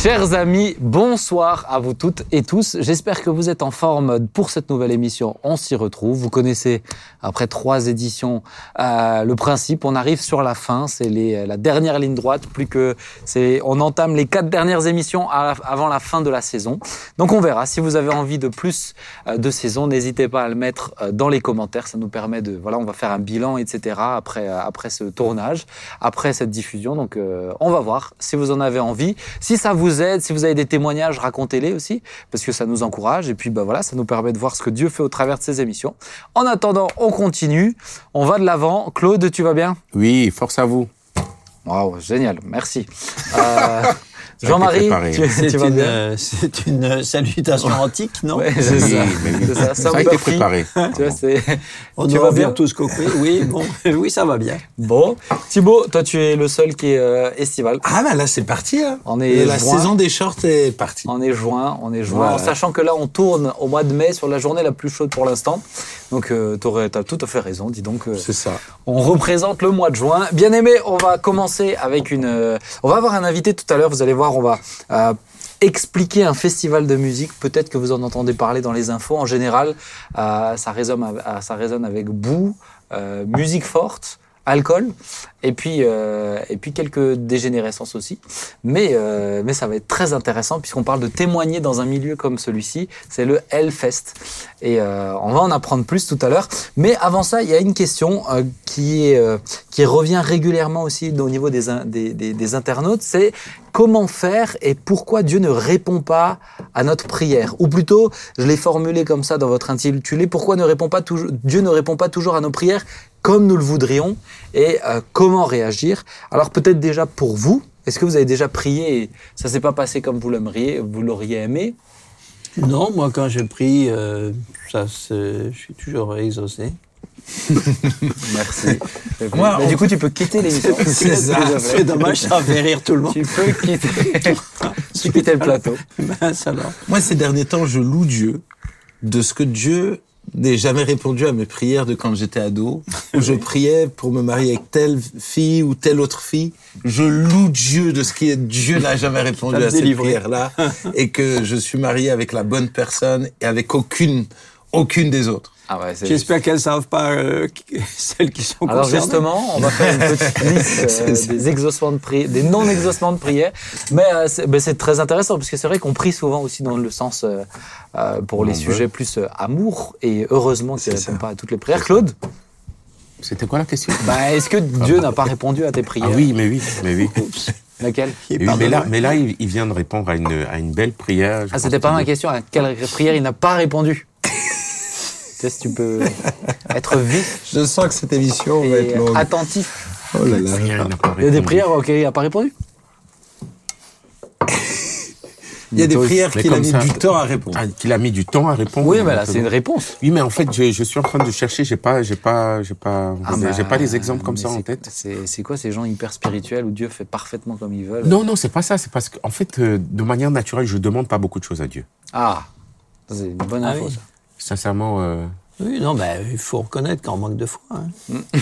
Chers amis, bonsoir à vous toutes et tous. J'espère que vous êtes en forme pour cette nouvelle émission. On s'y retrouve. Vous connaissez, après trois éditions, euh, le principe. On arrive sur la fin. C'est la dernière ligne droite. Plus que c'est, on entame les quatre dernières émissions avant la fin de la saison. Donc on verra. Si vous avez envie de plus euh, de saison, n'hésitez pas à le mettre euh, dans les commentaires. Ça nous permet de, voilà, on va faire un bilan, etc. Après, après ce tournage, après cette diffusion. Donc on va voir si vous en avez envie. Si ça vous aide, si vous avez des témoignages, racontez-les aussi, parce que ça nous encourage. Et puis, bah voilà, ça nous permet de voir ce que Dieu fait au travers de ces émissions. En attendant, on continue. On va de l'avant. Claude, tu vas bien? Oui, force à vous. Waouh, génial, merci. Euh, Jean-Marie, tu, C'est tu une, euh, c'est une euh, salutation antique, non Ouais, c'est ça. oui. Ça, Ça a été préparé. Tu vois, On tu bien tous compris. Oui, bon, oui, ça va bien. Bon, Thibaut, toi tu es le seul qui est euh, estival. Ah bah là c'est parti. Hein. On est la juin. saison des shorts est partie. On est juin, on est juin, Voilà. en sachant que là on tourne au mois de mai sur la journée la plus chaude pour l'instant. Donc euh, t'aurais- t'as tout à fait raison, dis donc. euh, C'est ça. on représente le mois de juin. Bien aimé, on va commencer avec une. euh, on va avoir un invité tout à l'heure. Vous allez voir, on va euh, expliquer un festival de musique. Peut-être que vous en entendez parler dans les infos. En général, euh, ça résonne, avec boue, euh, musique forte. Alcool et puis euh, et puis quelques dégénérescences aussi, mais euh, mais ça va être très intéressant puisqu'on parle de témoigner dans un milieu comme celui-ci. C'est le Hellfest et euh, on va en apprendre plus tout à l'heure. Mais avant ça, il y a une question qui, qui revient régulièrement aussi au niveau des, des, internautes, c'est comment faire et pourquoi Dieu ne répond pas à notre prière? Ou plutôt, je l'ai formulé comme ça dans votre intitulé, pourquoi ne répond pas Dieu ne répond pas toujours à nos prières comme nous le voudrions et euh, comment réagir Alors peut-être déjà pour vous, est-ce que vous avez déjà prié et ça s'est pas passé comme vous l'aimeriez, vous l'auriez aimé? Non, moi, quand je prie, euh, ça, se- je suis toujours exaucé. Merci. Moi, Mais on- du coup, tu peux quitter l'émission. C'est ça. C'est dommage, ça fait rire tout le monde. Tu peux quitter, tu quitter le plateau. Ben, ça va. Moi ces derniers temps je loue Dieu de ce que Dieu n'ait jamais répondu à mes prières de quand j'étais ado, où je priais pour me marier avec telle fille ou telle autre fille. Je loue Dieu de ce qui est Dieu n'a jamais répondu à délivré. prière-là et que je suis marié avec la bonne personne et avec aucune aucune des autres. Ah ouais, J'espère qu'elles ne savent pas euh, qui- celles qui sont Alors concernées. justement, on va faire une petite liste euh, ça. des exaucements de prière, des non-exaucements de prière. Mais euh, c'est ben, très intéressant parce que c'est vrai qu'on prie souvent aussi dans le sens euh, euh, pour les sujets plus euh, amour et heureusement qu'il ne C'est répond ça. pas à toutes les prières. Claude, C'était quoi la question? Bah, est-ce que Dieu n'a pas répondu à tes prières? Ah oui, mais oui, mais oui. Laquelle? Oui, mais là, mais là, il, il vient de répondre à une, à une belle prière. Ah, c'était pas que ma question. À quelle prière il n'a pas répondu? Sais, si tu peux être vif Je sens que cette émission va être longue. attentif. Oh là là. Il pas Il y a des prières auxquelles il n'a pas répondu Il y a des prières qu'il a mis ça- du temps à répondre. Ah, qu'il a mis du temps à répondre. Oui, mais là, c'est une réponse. Oui, mais en fait, je, je suis en train de chercher. J'ai pas, j'ai pas, j'ai pas, Ah j'ai bah, pas des exemples comme ça en tête. C'est quoi ces gens hyper spirituels où Dieu fait parfaitement comme ils veulent? Non, non, c'est pas ça. C'est parce qu'en fait, euh, de manière naturelle, je demande pas beaucoup de choses à Dieu. Ah, c'est une bonne Ah info. oui. ça. Sincèrement, euh, Oui, non, ben, il faut reconnaître qu'on manque de foi. hein.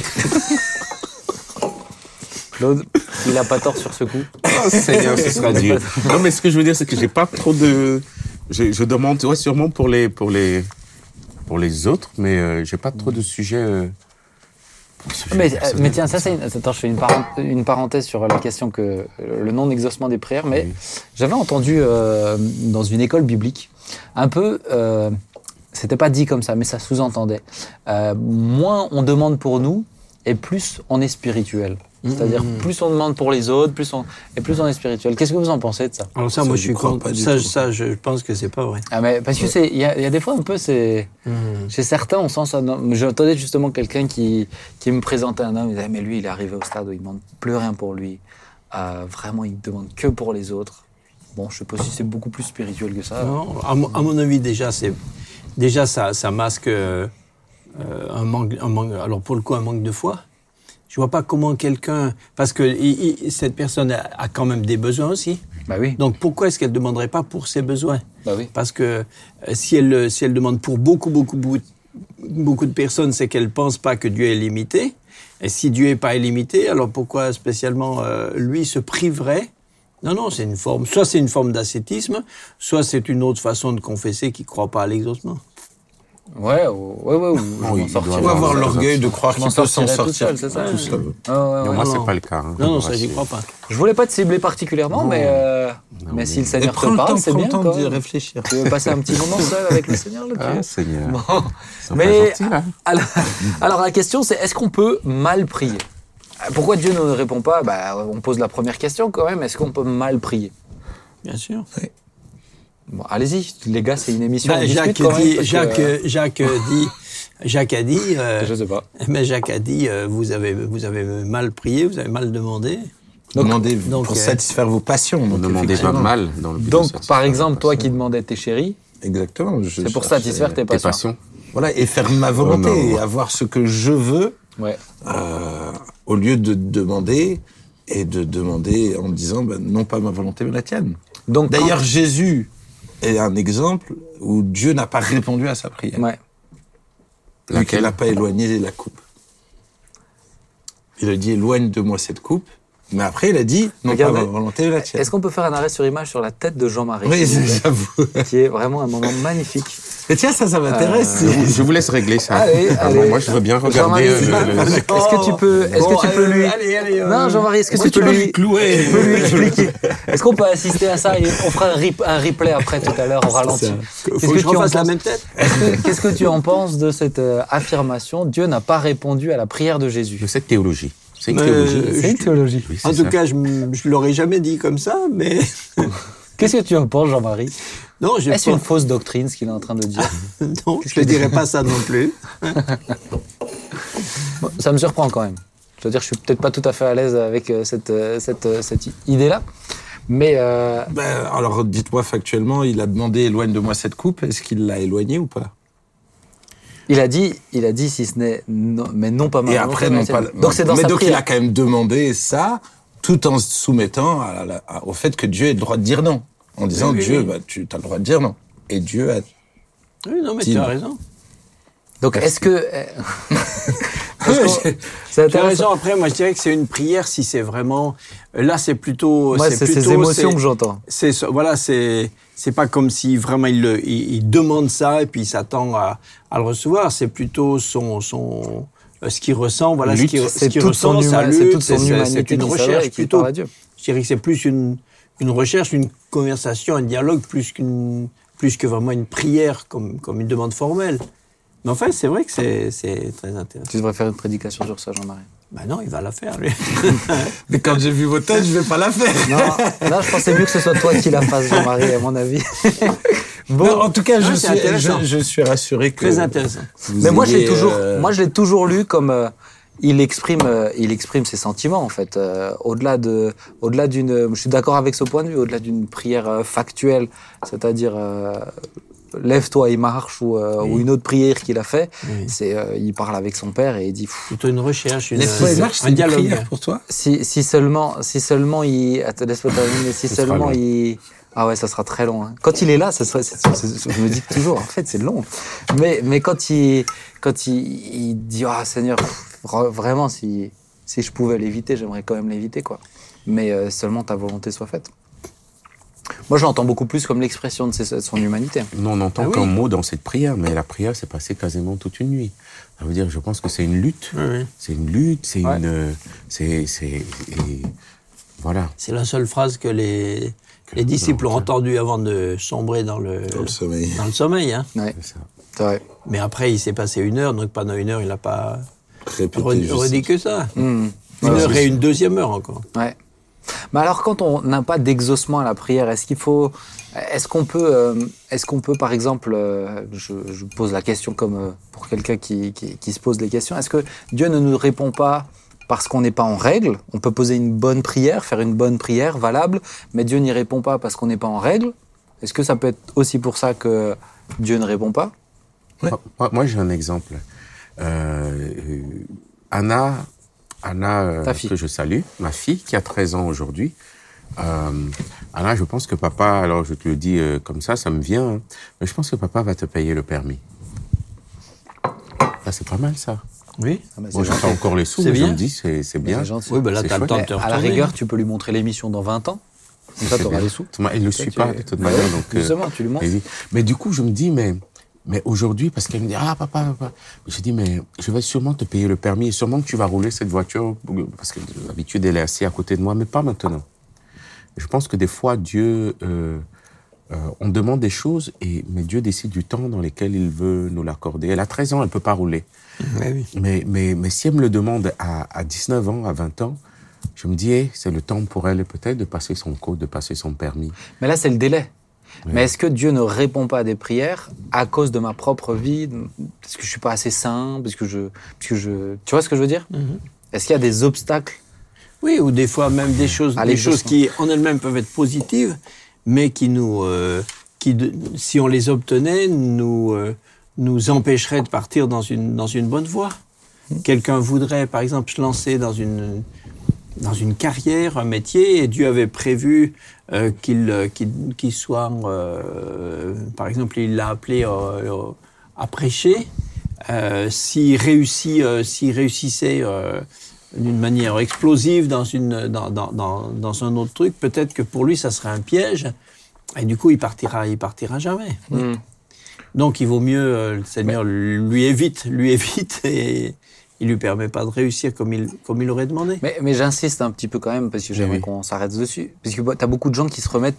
Claude, il n'a pas tort sur ce coup. Oh, Seigneur, ce sera Dieu. Non, mais ce que je veux dire, c'est que j'ai pas trop de. Je, je demande, ouais, sûrement pour les, pour les, pour les autres, mais euh, j'ai pas trop de sujets. euh, Mais, euh, mais tiens, ça c'est une... Attends, je fais une, une parenthèse sur la question que le non-exaucement des prières, mais Oui. j'avais entendu euh, dans une école biblique un peu, euh, c'était pas dit comme ça, mais ça sous-entendait. Euh, moins on demande pour nous, et plus on est spirituel. C'est-à-dire plus on demande pour les autres, plus on et plus on est spirituel. Qu'est-ce que vous en pensez de ça? Alors ça, Ça, moi, je suis contre. pas du Ça, tout. ça, je pense que c'est pas vrai. Ah mais parce que c'est il y, a il y a des fois un peu c'est chez certains on sent ça. J'entendais justement quelqu'un qui qui me présentait un homme. Il disait mais lui il est arrivé au stade où il demande plus rien pour lui. Euh, vraiment il demande que pour les autres. Bon je sais pas si c'est beaucoup plus spirituel que ça. Non, à, mon, à mon avis, déjà, c'est déjà ça, ça masque euh, un manque, un manque. Alors pour le coup, un manque de foi. Je vois pas comment quelqu'un, parce que il- il- cette personne a, a quand même des besoins aussi. Bah oui. Donc pourquoi est-ce qu'elle ne demanderait pas pour ses besoins? Bah oui. Parce que euh, si elle, si elle demande pour beaucoup, beaucoup, beaucoup, beaucoup de personnes, c'est qu'elle pense pas que Dieu est limité. Et si Dieu n'est pas illimité, alors pourquoi spécialement euh, lui se priverait Non, non, c'est une forme. Soit c'est une forme d'ascétisme, soit c'est une autre façon de confesser qui ne croit pas à l'exaucement. Ouais, ou- ouais, ouais, ou je Oui, il doit avoir Ouais, l'orgueil de croire qu'il peut s'en sortirai tout sortir seul, ça tout seul. Ah, ouais, ouais. moi, non. c'est pas le cas. hein, Non, non, je ça, j'y crois pas. Je voulais pas te cibler particulièrement, mais, euh, mais mais- si le Seigneur te le parle, c'est prends le bien. temps d'y réfléchir. Tu veux passer un petit moment seul avec le Seigneur là, Ah, Seigneur. Bon. Mais là. alors, alors la question c'est est-ce qu'on peut mal prier? Pourquoi Dieu ne répond pas? Bah, On pose la première question quand même. Est-ce qu'on peut mal prier? Bien sûr. bon, Allez-y, les gars, c'est une émission. Ben, Jacques, même, dit, que, Jacques, euh, Jacques dit, Jacques a dit, euh, je sais pas. mais Jacques a dit, euh, vous avez, vous avez mal prié, vous avez mal demandé. Demandez donc, pour euh, satisfaire vos passions. On donc demandait pas mal dans le but Donc, par exemple, toi qui demandais tes chéris, Exactement. c'est pour satisfaire tes Tes passions. passions. Voilà, et faire ma volonté, Oh non. et avoir ce que je veux, Ouais. euh, au lieu de demander, et de demander en disant, ben, non pas ma volonté, mais la tienne. Donc, quand- D'ailleurs, Jésus est un exemple où Dieu n'a pas répondu à sa prière. ouais. Laquelle n'a pas éloigné la coupe. Il a dit, éloigne de moi cette coupe. Mais après, il a dit, non Regardez. pas ma volonté, mais la tienne. Est-ce qu'on peut faire un arrêt sur image sur la tête de Jean-Marie Oui, j'avoue. qui est vraiment un moment magnifique. Mais tiens, ça, ça m'intéresse. Je vous- je vous laisse régler ça. Allez, allez. Moi, je veux bien regarder. euh, le- Est-ce que tu peux, est-ce Bon, que tu peux euh, lui, allez, allez, euh, non, Jean-Marie, est-ce que moi, tu tu peux lui, clouer. tu peux lui expliquer Est-ce qu'on peut assister à ça et on fera un, rip- un replay après tout à l'heure au ralenti. Faut Qu'est-ce que, que je tu en la même tête Est-ce que- Qu'est-ce que tu en penses de cette euh, affirmation Dieu n'a pas répondu à la prière de Jésus. de cette théologie. C'est une théologie. euh, C'est une théologie. Oui, En tout ça. cas, je ne l'aurais jamais dit comme ça, mais Qu'est-ce que tu en penses, Jean-Marie? Non, j'ai Est-ce une fausse doctrine, ce qu'il est en train de dire? Non, je ne dirais pas ça non plus. Bon, Ça me surprend quand même. Je veux dire, je suis peut-être pas tout à fait à l'aise avec euh, cette, euh, cette, euh, cette idée-là. Mais euh, Ben, alors, dites-moi factuellement, il a demandé éloigne de moi cette coupe. Est-ce qu'il l'a éloignée ou pas? Il a dit, il a dit si ce n'est non, mais non pas ma Et après, non pas. Donc c'est dans mais sa donc, il a quand même demandé ça, tout en se soumettant à la- à- au fait que Dieu ait le droit de dire non. En disant, Oui, oui, Dieu, oui. bah, tu as le droit de dire non. Et Dieu a. Oui, non, mais tu as non. raison. Donc est-ce que euh, c'est Tu as raison. Après, moi, je dirais que c'est une prière si c'est vraiment. Là, c'est plutôt. Moi, c'est ces émotions que j'entends. c'est voilà, c'est c'est pas comme si vraiment il, le, il, il demande ça et puis il s'attend à, à le recevoir. C'est plutôt son son euh, ce qu'il ressent. Voilà, ce Lutte, qu'il c'est ce qu'il ressent, c'est toute son humanité C'est une recherche qui plutôt. parle à Dieu. Je dirais que c'est plus une une recherche, une conversation, un dialogue plus qu'une plus que vraiment une prière comme comme une demande formelle. Mais enfin, c'est vrai que c'est c'est très intéressant. Tu devrais faire une prédication sur ça, Jean-Marie. Ben non, il va la faire lui. Mais quand j'ai vu vos têtes, je vais pas la faire. Non, là, je pensais mieux que ce soit toi qui la fasse, Jean-Marie, à mon avis. Bon, en tout cas, je, Ah, suis, je, je suis rassuré que. Très intéressant. vous Mais moi, je l'ai ayez, toujours, euh, moi, je l'ai toujours lu comme euh, il exprime, euh, il exprime ses sentiments en fait. euh, au-delà de, au-delà d'une, je suis d'accord avec ce point de vue. Au-delà d'une prière euh, factuelle, c'est-à-dire euh, lève-toi et marche ou, euh, Oui. ou une autre prière qu'il a fait, Oui. c'est, euh, il parle avec son père et il dit. Plutôt une recherche, une, Lève-toi et un marche, une dialogue. prière pour toi? Si, si seulement, si seulement il, attends, laisse-moi terminer. Si seulement long. il, ah ouais, ça sera très long. hein. Quand il est là, ça c'est- je me dis toujours, en fait, c'est long. Mais, mais quand il, quand il, il dit, ah Seigneur, pff, vraiment, si, si je pouvais l'éviter, j'aimerais quand même l'éviter, quoi. Mais euh, seulement ta volonté soit faite. Moi, je l'entends beaucoup plus comme l'expression de, ses- de son humanité. Non, on n'entend Ah oui. qu'un mot dans cette prière, mais la prière s'est passée quasiment toute une nuit. Ça veut dire, je pense que c'est une lutte. Oui, oui. C'est une lutte, c'est Ouais. une. euh, C'est. c'est- et Voilà. C'est la seule phrase que les, les disciples ont entendue avant de sombrer dans le, Dans le sommeil. dans le sommeil. Hein. Ouais, C'est ça. c'est vrai. Mais après, il s'est passé une heure, donc pendant une heure, il n'a pas redit, que ça. Hmm. Une Ouais, heure et une deuxième heure encore. Ouais. Mais alors, quand on n'a pas d'exaucement à la prière, est-ce qu'il faut, est-ce qu'on peut, euh, est-ce qu'on peut, par exemple, euh, je, je pose la question comme euh, pour quelqu'un qui, qui, qui se pose des questions, est-ce que Dieu ne nous répond pas parce qu'on n'est pas en règle On peut poser une bonne prière, faire une bonne prière valable, mais Dieu n'y répond pas parce qu'on n'est pas en règle. Est-ce que ça peut être aussi pour ça que Dieu ne répond pas? Ouais. Moi, moi, j'ai un exemple. Euh, Anna, Anna euh, Ta fille. que je salue, ma fille qui a 13 ans aujourd'hui. Euh, Anna, je pense que papa, alors je te le dis euh, comme ça, ça me vient, hein, mais je pense que papa va te payer le permis. Ça, c'est pas mal, ça. Oui. Moi, j'ai pas encore les sous, mais je me dis, c'est c'est bien. Oui, ben là, t'as le temps de te À la rigueur, tu peux lui montrer l'émission dans 20 ans. Comme ça, bien. les sous. Il ne le suit tu- pas de toute Bah manière. donc, euh, Justement, tu lui montres. mais, oui. Mais du coup, je me dis, mais, mais aujourd'hui, parce qu'elle me dit, ah, papa, papa. Je dis, mais je vais sûrement te payer le permis et sûrement que tu vas rouler cette voiture, parce que d'habitude, elle est assise à côté de moi, mais pas maintenant. Je pense que des fois, Dieu, euh, euh, on demande des choses, et, mais Dieu décide du temps dans lequel il veut nous l'accorder. Elle a 13 ans, elle peut pas rouler. Oui. Mais, mais, mais si elle me le demande à, à 19 ans, à 20 ans, je me dis, eh, c'est le temps pour elle peut-être de passer son code, de passer son permis. Mais là, c'est le délai. Mais est-ce que Dieu ne répond pas à des prières à cause de ma propre vie, parce que je suis pas assez saint, parce que je, parce que je, tu vois ce que je veux dire? Mhm. Est-ce qu'il y a des obstacles? Oui, ou des fois même des choses, des choses qui en elles-mêmes peuvent être positives, mais qui nous, euh, qui de- si on les obtenait, nous euh, nous empêcheraient de partir dans une dans une bonne voie. Quelqu'un voudrait, par exemple, se lancer dans une dans une carrière, un métier, et Dieu avait prévu euh, qu'il euh, qu'il soit, euh, par exemple, il l'a appelé à prêcher. S'il réussit, s'il réussissait d'une manière explosive dans une dans, dans, dans, dans un autre truc, peut-être que pour lui ça serait un piège, et du coup il partira, il partira jamais. Hmm. Donc il vaut mieux euh, le Seigneur lui évite, lui évite et il lui permet pas de réussir comme il comme il aurait demandé. Mais, mais j'insiste un petit peu quand même, parce que j'aimerais oui. qu'on s'arrête dessus. Parce que tu as beaucoup de gens qui se remettent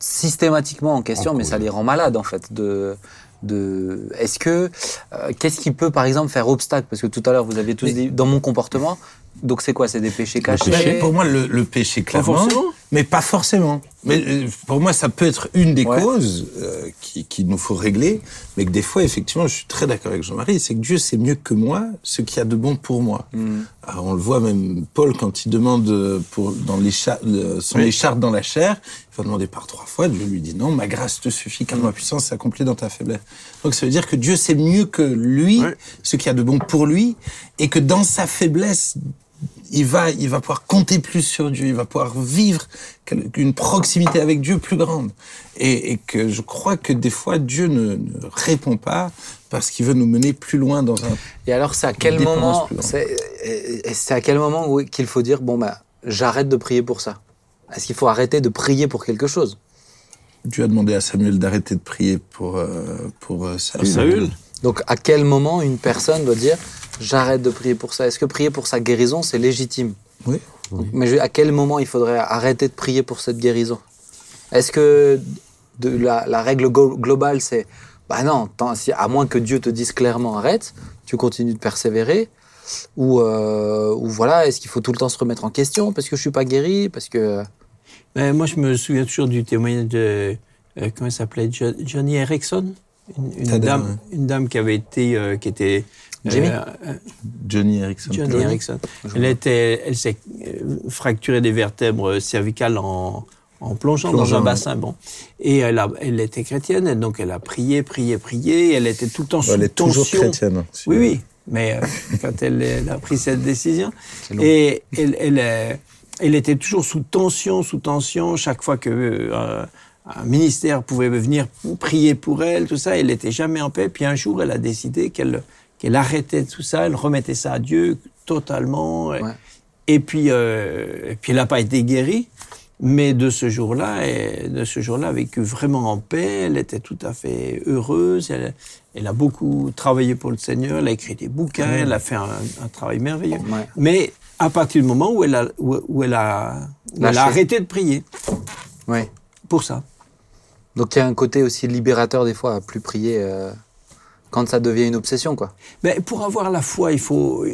systématiquement en question, En mais ça les rend malades en fait. De, de, Est-ce que. euh, Qu'est-ce qui peut par exemple faire obstacle? Parce que tout à l'heure vous aviez tous Mais- dit dans mon comportement. Donc c'est quoi? C'est des péchés cachés? Mais pour moi, le, le péché, clairement. Mais pas forcément. Mais euh, pour moi, ça peut être une des Ouais. causes euh, qui- qu'il nous faut régler. Mais que des fois, effectivement, je suis très d'accord avec Jean-Marie, c'est que Dieu sait mieux que moi ce qu'il y a de bon pour moi. Hmm. Alors, on le voit même, Paul, quand il demande pour, dans l'écha- le- son Oui. écharpe dans la chair, va demander par trois fois, Dieu lui dit non, ma grâce te suffit car ma puissance s'accomplit dans ta faiblesse. Donc ça veut dire que Dieu sait mieux que lui ce qu'il y a de bon pour lui et que dans sa faiblesse, il va, il va pouvoir compter plus sur Dieu, il va pouvoir vivre une proximité avec Dieu plus grande. Et, et que je crois que des fois, Dieu ne, ne répond pas parce qu'il veut nous mener plus loin dans un... Et alors, c'est à quel moment, plus grande. c'est à quel moment qu'il faut dire bon bah j'arrête de prier pour ça? Est-ce qu'il faut arrêter de prier pour quelque chose? Dieu a demandé à Samuel d'arrêter de prier pour, euh, pour euh, Saül. Saül. Donc, à quel moment une personne doit dire j'arrête de prier pour ça? Est-ce que prier pour sa guérison c'est légitime? Oui. Mais à quel moment il faudrait arrêter de prier pour cette guérison? Est-ce que de la, la règle globale c'est bah non, tant- si- à moins que Dieu te dise clairement arrête, tu continues de persévérer ou, euh, ou voilà, est-ce qu'il faut tout le temps se remettre en question parce que je suis pas guéri parce que Mais moi, je me souviens toujours du témoignage de. euh, comment elle s'appelait Jo- Johnny Erickson? Une, dame, une dame qui avait été. euh, qui était. Jimmy? euh, euh, Johnny Erickson. Johnny Johnny? Erickson. Elle, était, elle s'est euh, fracturé des vertèbres cervicales en, en plongeant, dans un bassin. Bon. Et elle, a, elle était chrétienne, et donc elle a prié, prié, prié. Elle était tout le temps sous Elle est toujours chrétienne. hein, si- Oui, oui. Mais euh, quand elle, elle a pris cette décision, et elle, elle, euh, elle était toujours sous tension, sous tension, chaque fois que euh, un ministère pouvait venir prier pour elle, tout ça, elle n'était jamais en paix. Puis un jour, elle a décidé qu'elle qu'elle arrêtait tout ça, elle remettait ça à Dieu totalement. Ouais. Et puis, euh, et puis elle n'a pas été guérie. Mais de ce jour-là, elle- de ce jour-là, a vécu vraiment en paix. Elle était tout à fait heureuse. Elle, elle a beaucoup travaillé pour le Seigneur. Elle a écrit des bouquins. Elle a fait un, un travail merveilleux. Ouais. Mais à partir du moment où elle a, où, où elle a, où elle a arrêté de prier ouais. pour ça. Donc il y a un côté aussi libérateur des fois à plus prier euh, quand ça devient une obsession quoi. Mais pour avoir la foi, il faut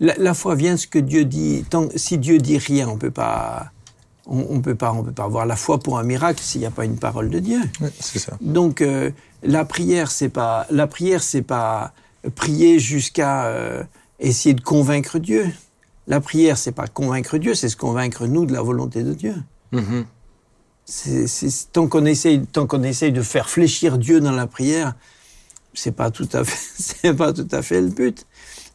la, la foi vient de ce que Dieu dit. Tant, si Dieu dit rien, on peut pas, on, on peut pas, on peut pas avoir la foi pour un miracle s'il n'y a pas une parole de Dieu. Ouais, c'est ça. Donc euh, la prière, c'est pas la prière, c'est pas prier jusqu'à euh, essayer de convaincre Dieu. La prière, c'est pas convaincre Dieu, c'est se convaincre nous de la volonté de Dieu. Mhm. C'est, c'est- tant qu'on essaye, tant qu'on essaye de faire fléchir Dieu dans la prière, c'est pas tout à fait, c'est pas tout à fait le but.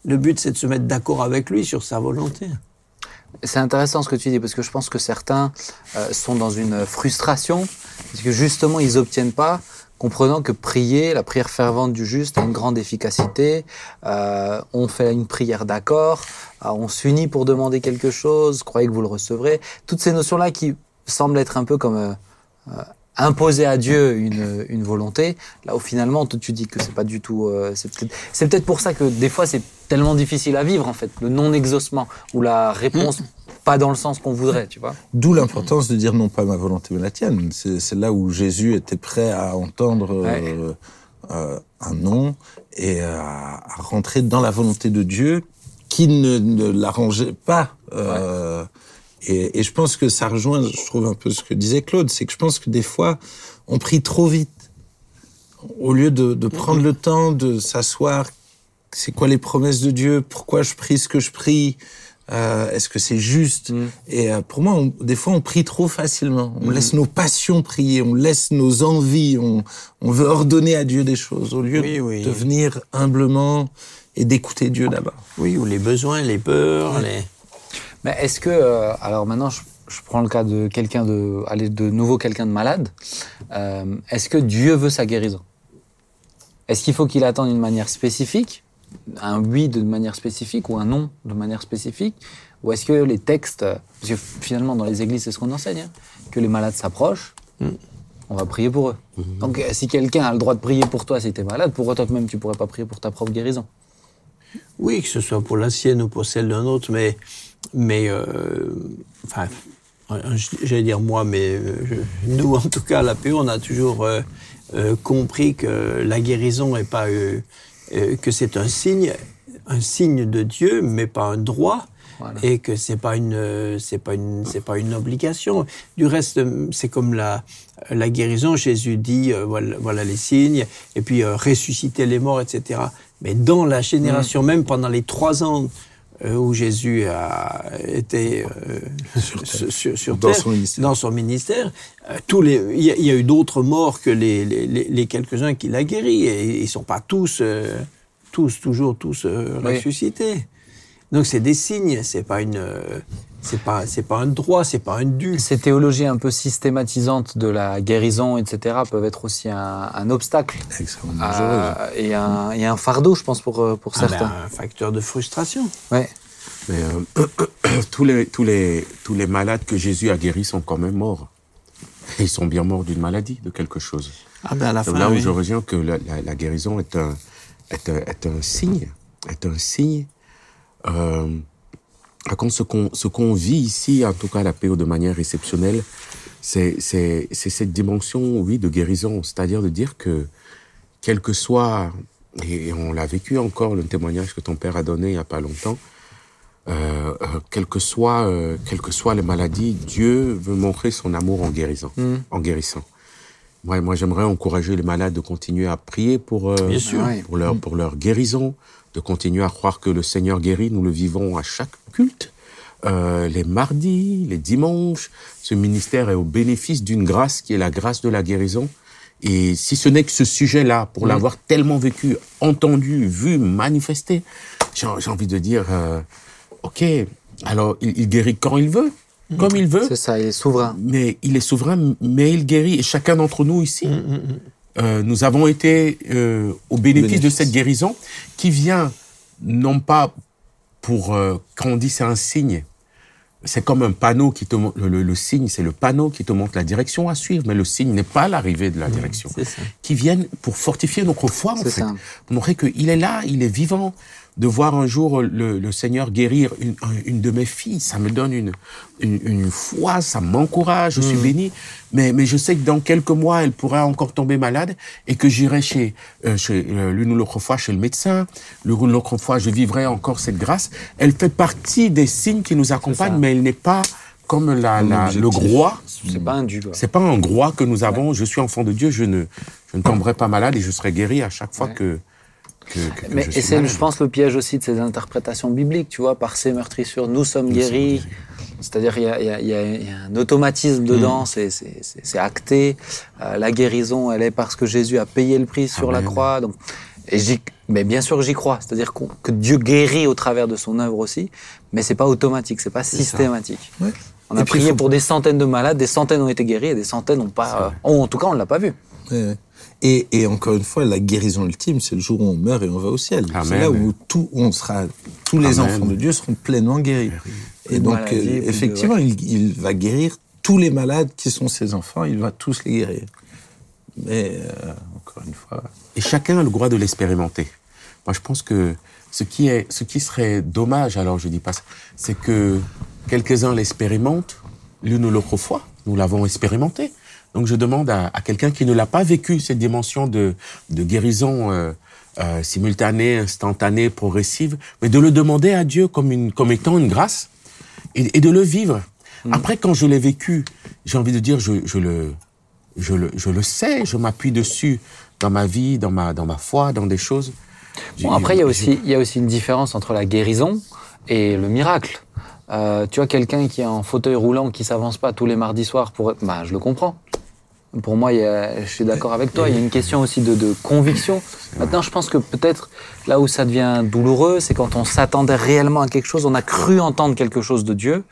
Le but, c'est de se mettre d'accord avec lui sur sa volonté. C'est intéressant ce que tu dis parce que je pense que certains euh, sont dans une frustration parce que justement ils obtiennent pas, comprenant que prier, la prière fervente du juste a une grande efficacité. Euh, on fait une prière d'accord, euh, on s'unit pour demander quelque chose, croyez que vous le recevrez. Toutes ces notions là qui semble être un peu comme euh, imposer à Dieu une, une volonté. Là où finalement, tu dis que c'est pas du tout. c'est peut-être pour ça que des fois c'est tellement difficile à vivre en fait, le non-exaucement ou la réponse pas dans le sens qu'on voudrait, tu vois. D'où l'importance de dire non pas ma volonté mais la tienne. C'est là où Jésus était prêt à entendre euh, euh, un non et à, à rentrer dans la volonté de Dieu qui ne, ne l'arrangeait pas. Euh, et, et je pense que ça rejoint, je trouve un peu ce que disait Claude, c'est que je pense que des fois on prie trop vite au lieu de, de prendre le temps de s'asseoir. C'est quoi les promesses de Dieu Pourquoi je prie ce que je prie Euh, Est-ce que c'est juste Mm. Et euh, pour moi, on- des fois, on prie trop facilement. On laisse nos passions prier, on laisse nos envies, on, on veut ordonner à Dieu des choses au lieu Oui, oui. de venir humblement et d'écouter Dieu d'abord. Oui, ou les besoins, les peurs, les... Mais est-ce que, euh, alors maintenant, je, je prends le cas de quelqu'un de, allez, de nouveau quelqu'un de malade. Euh, est-ce que Dieu veut sa guérison? Est-ce qu'il faut qu'il attende d'une manière spécifique, un oui de manière spécifique ou un non de manière spécifique, ou est-ce que les textes, parce que finalement dans les églises c'est ce qu'on enseigne, hein, que les malades s'approchent, on va prier pour eux. Donc euh, si quelqu'un a le droit de prier pour toi si tu es malade, pourquoi toi-même tu pourrais pas prier pour ta propre guérison? Oui, que ce soit pour la sienne ou pour celle d'un autre, mais, mais euh, enfin, euh, j'allais dire moi, mais je- nous, en tout cas, à la PO, on a toujours euh, euh, compris que la guérison est pas, que c'est un signe, un signe de Dieu, mais pas un droit. Voilà. Et que c'est pas une, euh, c'est pas une, c'est pas une obligation. Du reste, euh, c'est comme la, la guérison. Jésus dit, euh, voilà, voilà les signes, et puis euh, ressusciter les morts, etc. Mais dans la génération, même pendant les trois ans euh, où Jésus a été euh, sur, sur- sur Dans terre, son ministère. dans son ministère, euh, tous les, il y, a- il y a eu d'autres morts que les, les, quelques-uns qu'il a guéris, et ils sont pas tous, euh, tous toujours tous euh, Oui. ressuscités. Donc c'est des signes, c'est pas une, euh, c'est pas, c'est pas un droit, c'est pas un dû. Ces théologies un peu systématisantes de la guérison, etc., peuvent être aussi un, un obstacle Extrêmement dangereux. à- et, un, et un fardeau, je pense, pour, euh, pour Ah ben, certains. un facteur de frustration. Ouais. Mais euh, tous, les, tous, les, tous les malades que Jésus a guéris sont quand même morts. Et ils sont bien morts d'une maladie, de quelque chose. Ah ben à la Donc fin, là où oui. je reviens que la, la- la guérison est un, est, un, est un signe, est un signe. Euh, contre, ce qu'on ce qu'on vit ici, en tout cas la PO de manière exceptionnelle, c'est c'est c'est cette dimension, oui, de guérison, c'est-à-dire de dire que quel que soit, et on l'a vécu encore, le témoignage que ton père a donné il y a pas longtemps, euh, euh, quelles que soient euh, quelles que soient les maladies, Dieu veut montrer son amour en guérissant, en guérissant. Moi, moi j'aimerais encourager les malades de continuer à prier pour, euh, Bien sûr. Ouais. pour, leur, pour leur guérison, de continuer à croire que le Seigneur guérit. Nous le vivons à chaque culte, euh, les mardis, les dimanches. Ce ministère est au bénéfice d'une grâce qui est la grâce de la guérison. Et si ce n'est que ce sujet-là, pour l'avoir tellement vécu, entendu, vu, manifesté, j'ai envie de dire, euh, ok, alors il, il guérit quand il veut, comme il veut, C'est ça, il est souverain. mais il est souverain, mais il guérit. Et chacun d'entre nous ici, euh, nous avons été euh, au bénéfice, de cette guérison qui vient non pas pour euh, quand on dit c'est un signe. C'est comme un panneau qui te montre, le, le- le signe, c'est le panneau qui te montre la direction à suivre, mais le signe n'est pas l'arrivée de la direction. Qui viennent pour fortifier notre foi, en fait. ça. Pour montrer qu'il est là, il est vivant. De voir un jour le, le Seigneur guérir une, une de mes filles, ça me donne une, une, une foi, ça m'encourage, je suis béni. Mais, mais je sais que dans quelques mois, elle pourrait encore tomber malade et que j'irai chez, euh, chez euh, l'une ou l'autre fois chez le médecin, l'une ou l'autre fois, je vivrai encore cette grâce. Elle fait partie des signes qui nous accompagnent, mais elle n'est pas comme la, la- le groix. C'est pas un quoi. C'est pas un droit que nous avons. Je suis enfant de Dieu. Je ne, je ne tomberai pas malade et je serai guéri à chaque fois Ouais. que, que, que- que Mais je et c'est, je pense, le piège aussi de ces interprétations bibliques, tu vois, par ces meurtrissures, nous sommes guéris. C'est-à-dire, il y a, il y a- il y a- il y a un automatisme dedans, c'est, c'est, c'est- c'est acté. Euh, la guérison, elle est parce que Jésus a payé le prix sur la croix. Donc, et j'y, mais bien sûr j'y crois. C'est-à-dire qu'on- que Dieu guérit au travers de son œuvre aussi, mais c'est pas automatique, c'est pas systématique. Ouais. On a Et prié faut- pour des centaines de malades, des centaines ont été guéris et des centaines n'ont pas. euh, en tout cas, on l'a pas vu. Ouais, ouais. Et, et encore une fois, la guérison ultime, c'est le jour où on meurt et on va au ciel. C'est là où tout, on sera, tous les Amen. enfants de Dieu seront pleinement guéris. Et donc, maladie, euh, de- effectivement, il, il va guérir tous les malades qui sont ses enfants, il va tous les guérir. Mais euh, encore une fois. Et chacun a le droit de l'expérimenter. Moi, je pense que ce qui est, ce qui serait dommage, alors je dis pas ça, c'est que quelques-uns l'expérimentent l'une ou l'autre fois. Nous l'avons expérimenté. Donc, je demande à, à quelqu'un qui ne l'a pas vécu cette dimension de, de guérison euh, euh, simultanée, instantanée, progressive, mais de le demander à Dieu comme une, comme étant une grâce et, et de le vivre. Après, quand je l'ai vécu, j'ai envie de dire, je, je le, je le, je le sais, je m'appuie dessus dans ma vie, dans ma, dans ma foi, dans des choses. Bon, après, il y, a j'ai- aussi, il y a aussi une différence entre la guérison et le miracle. Euh, tu vois, quelqu'un qui est en fauteuil roulant, qui s'avance pas tous les mardis soirs, pour... bah, je le comprends. Pour moi, il y a- je suis d'accord avec toi. Il y a une question aussi de, de conviction. Maintenant, je pense que peut-être là où ça devient douloureux, c'est quand on s'attendait réellement à quelque chose, on a cru entendre quelque chose de Dieu.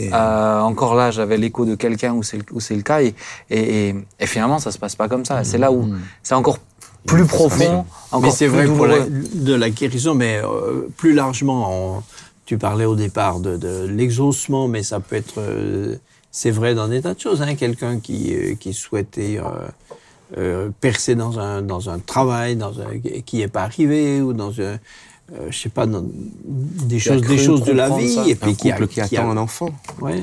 Euh, encore là, j'avais l'écho de quelqu'un où c'est le, où c'est le cas, et, et, et- finalement, ça se passe pas comme ça. C'est là où c'est encore plus profond, encore Mais c'est plus vrai pour la, douloureux. de la guérison, mais euh, plus largement, on- tu parlais au départ de, de l'exaucement, mais ça peut être, euh, c'est vrai dans des tas de choses. Hein, Quelqu'un qui, euh, qui souhaitait euh, euh, percer dans un, dans un travail, dans un, qui n'est pas arrivé, ou dans un, euh, je sais pas, dans des a choses, des choses de la vie, ça. et un puis qui, a, couple qui, qui attend a- un enfant, ouais.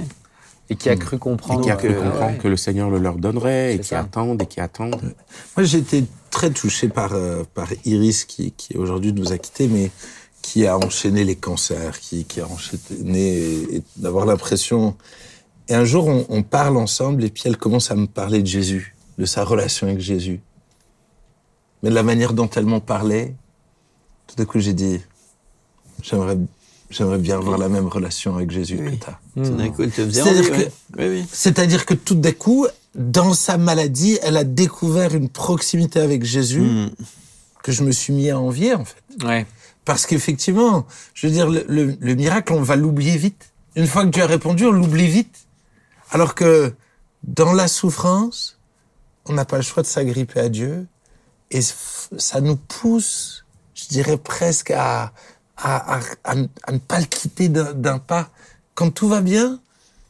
Et qui a cru et comprendre. qui a cru que- comprendre ouais. que le Seigneur le leur donnerait, et qui ça. attendent, et qui attendent. Moi, j'ai été très touché par, euh, par Iris, qui, qui aujourd'hui nous a quittés, mais qui a enchaîné les cancers, qui, qui a enchaîné et, et d'avoir l'impression. Et un jour, on, on parle ensemble, et puis elle commence à me parler de Jésus, de sa relation avec Jésus. Mais de la manière dont elle m'en parlait, tout à coup, j'ai dit, j'aimerais, j'aimerais bien avoir la même relation avec Jésus Oui. que t'as. Coup, te C'est-à-dire que- ouais. Oui, oui. C'est-à-dire que tout d'un coup, dans sa maladie, elle a découvert une proximité avec Jésus Mm. que je me suis mis à envier, en fait. Ouais. Parce qu'effectivement, je veux dire, le, le- le miracle, on va l'oublier vite. Une fois que Dieu a répondu, on l'oublie vite. Alors que dans la souffrance, on n'a pas le choix de s'agripper à Dieu. Et ça nous pousse, je dirais presque à, à, à, à ne- pas le quitter d'un pas. Quand tout va bien,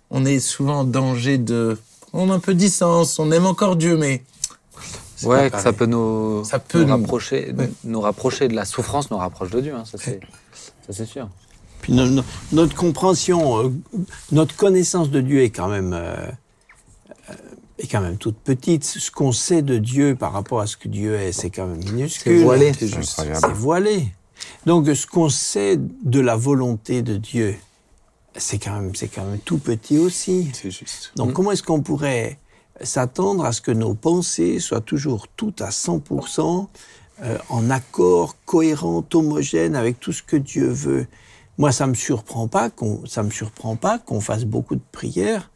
on est souvent en danger de prendre un peu de distance. On aime encore Dieu, mais Ouais, que ça peut nous, Ça peut nous, nous- rapprocher, Ouais. nous rapprocher de la souffrance, nous rapproche de Dieu. hein, ça, c'est, ça, c'est sûr. Puis no- no- notre compréhension, euh, notre connaissance de Dieu est quand même euh, euh, est quand même toute petite. Ce qu'on sait de Dieu par rapport à ce que Dieu est, c'est quand même minuscule. C'est voilé. C'est voilé. Donc ce qu'on sait de la volonté de Dieu, c'est quand même c'est quand même tout petit aussi. C'est juste. Donc comment est-ce qu'on pourrait s'attendre à ce que nos pensées soient toujours toutes à 100% euh, en accord, cohérentes, homogènes avec tout ce que Dieu veut? Moi, ça me surprend pas qu'on ça me surprend pas qu'on fasse beaucoup de prières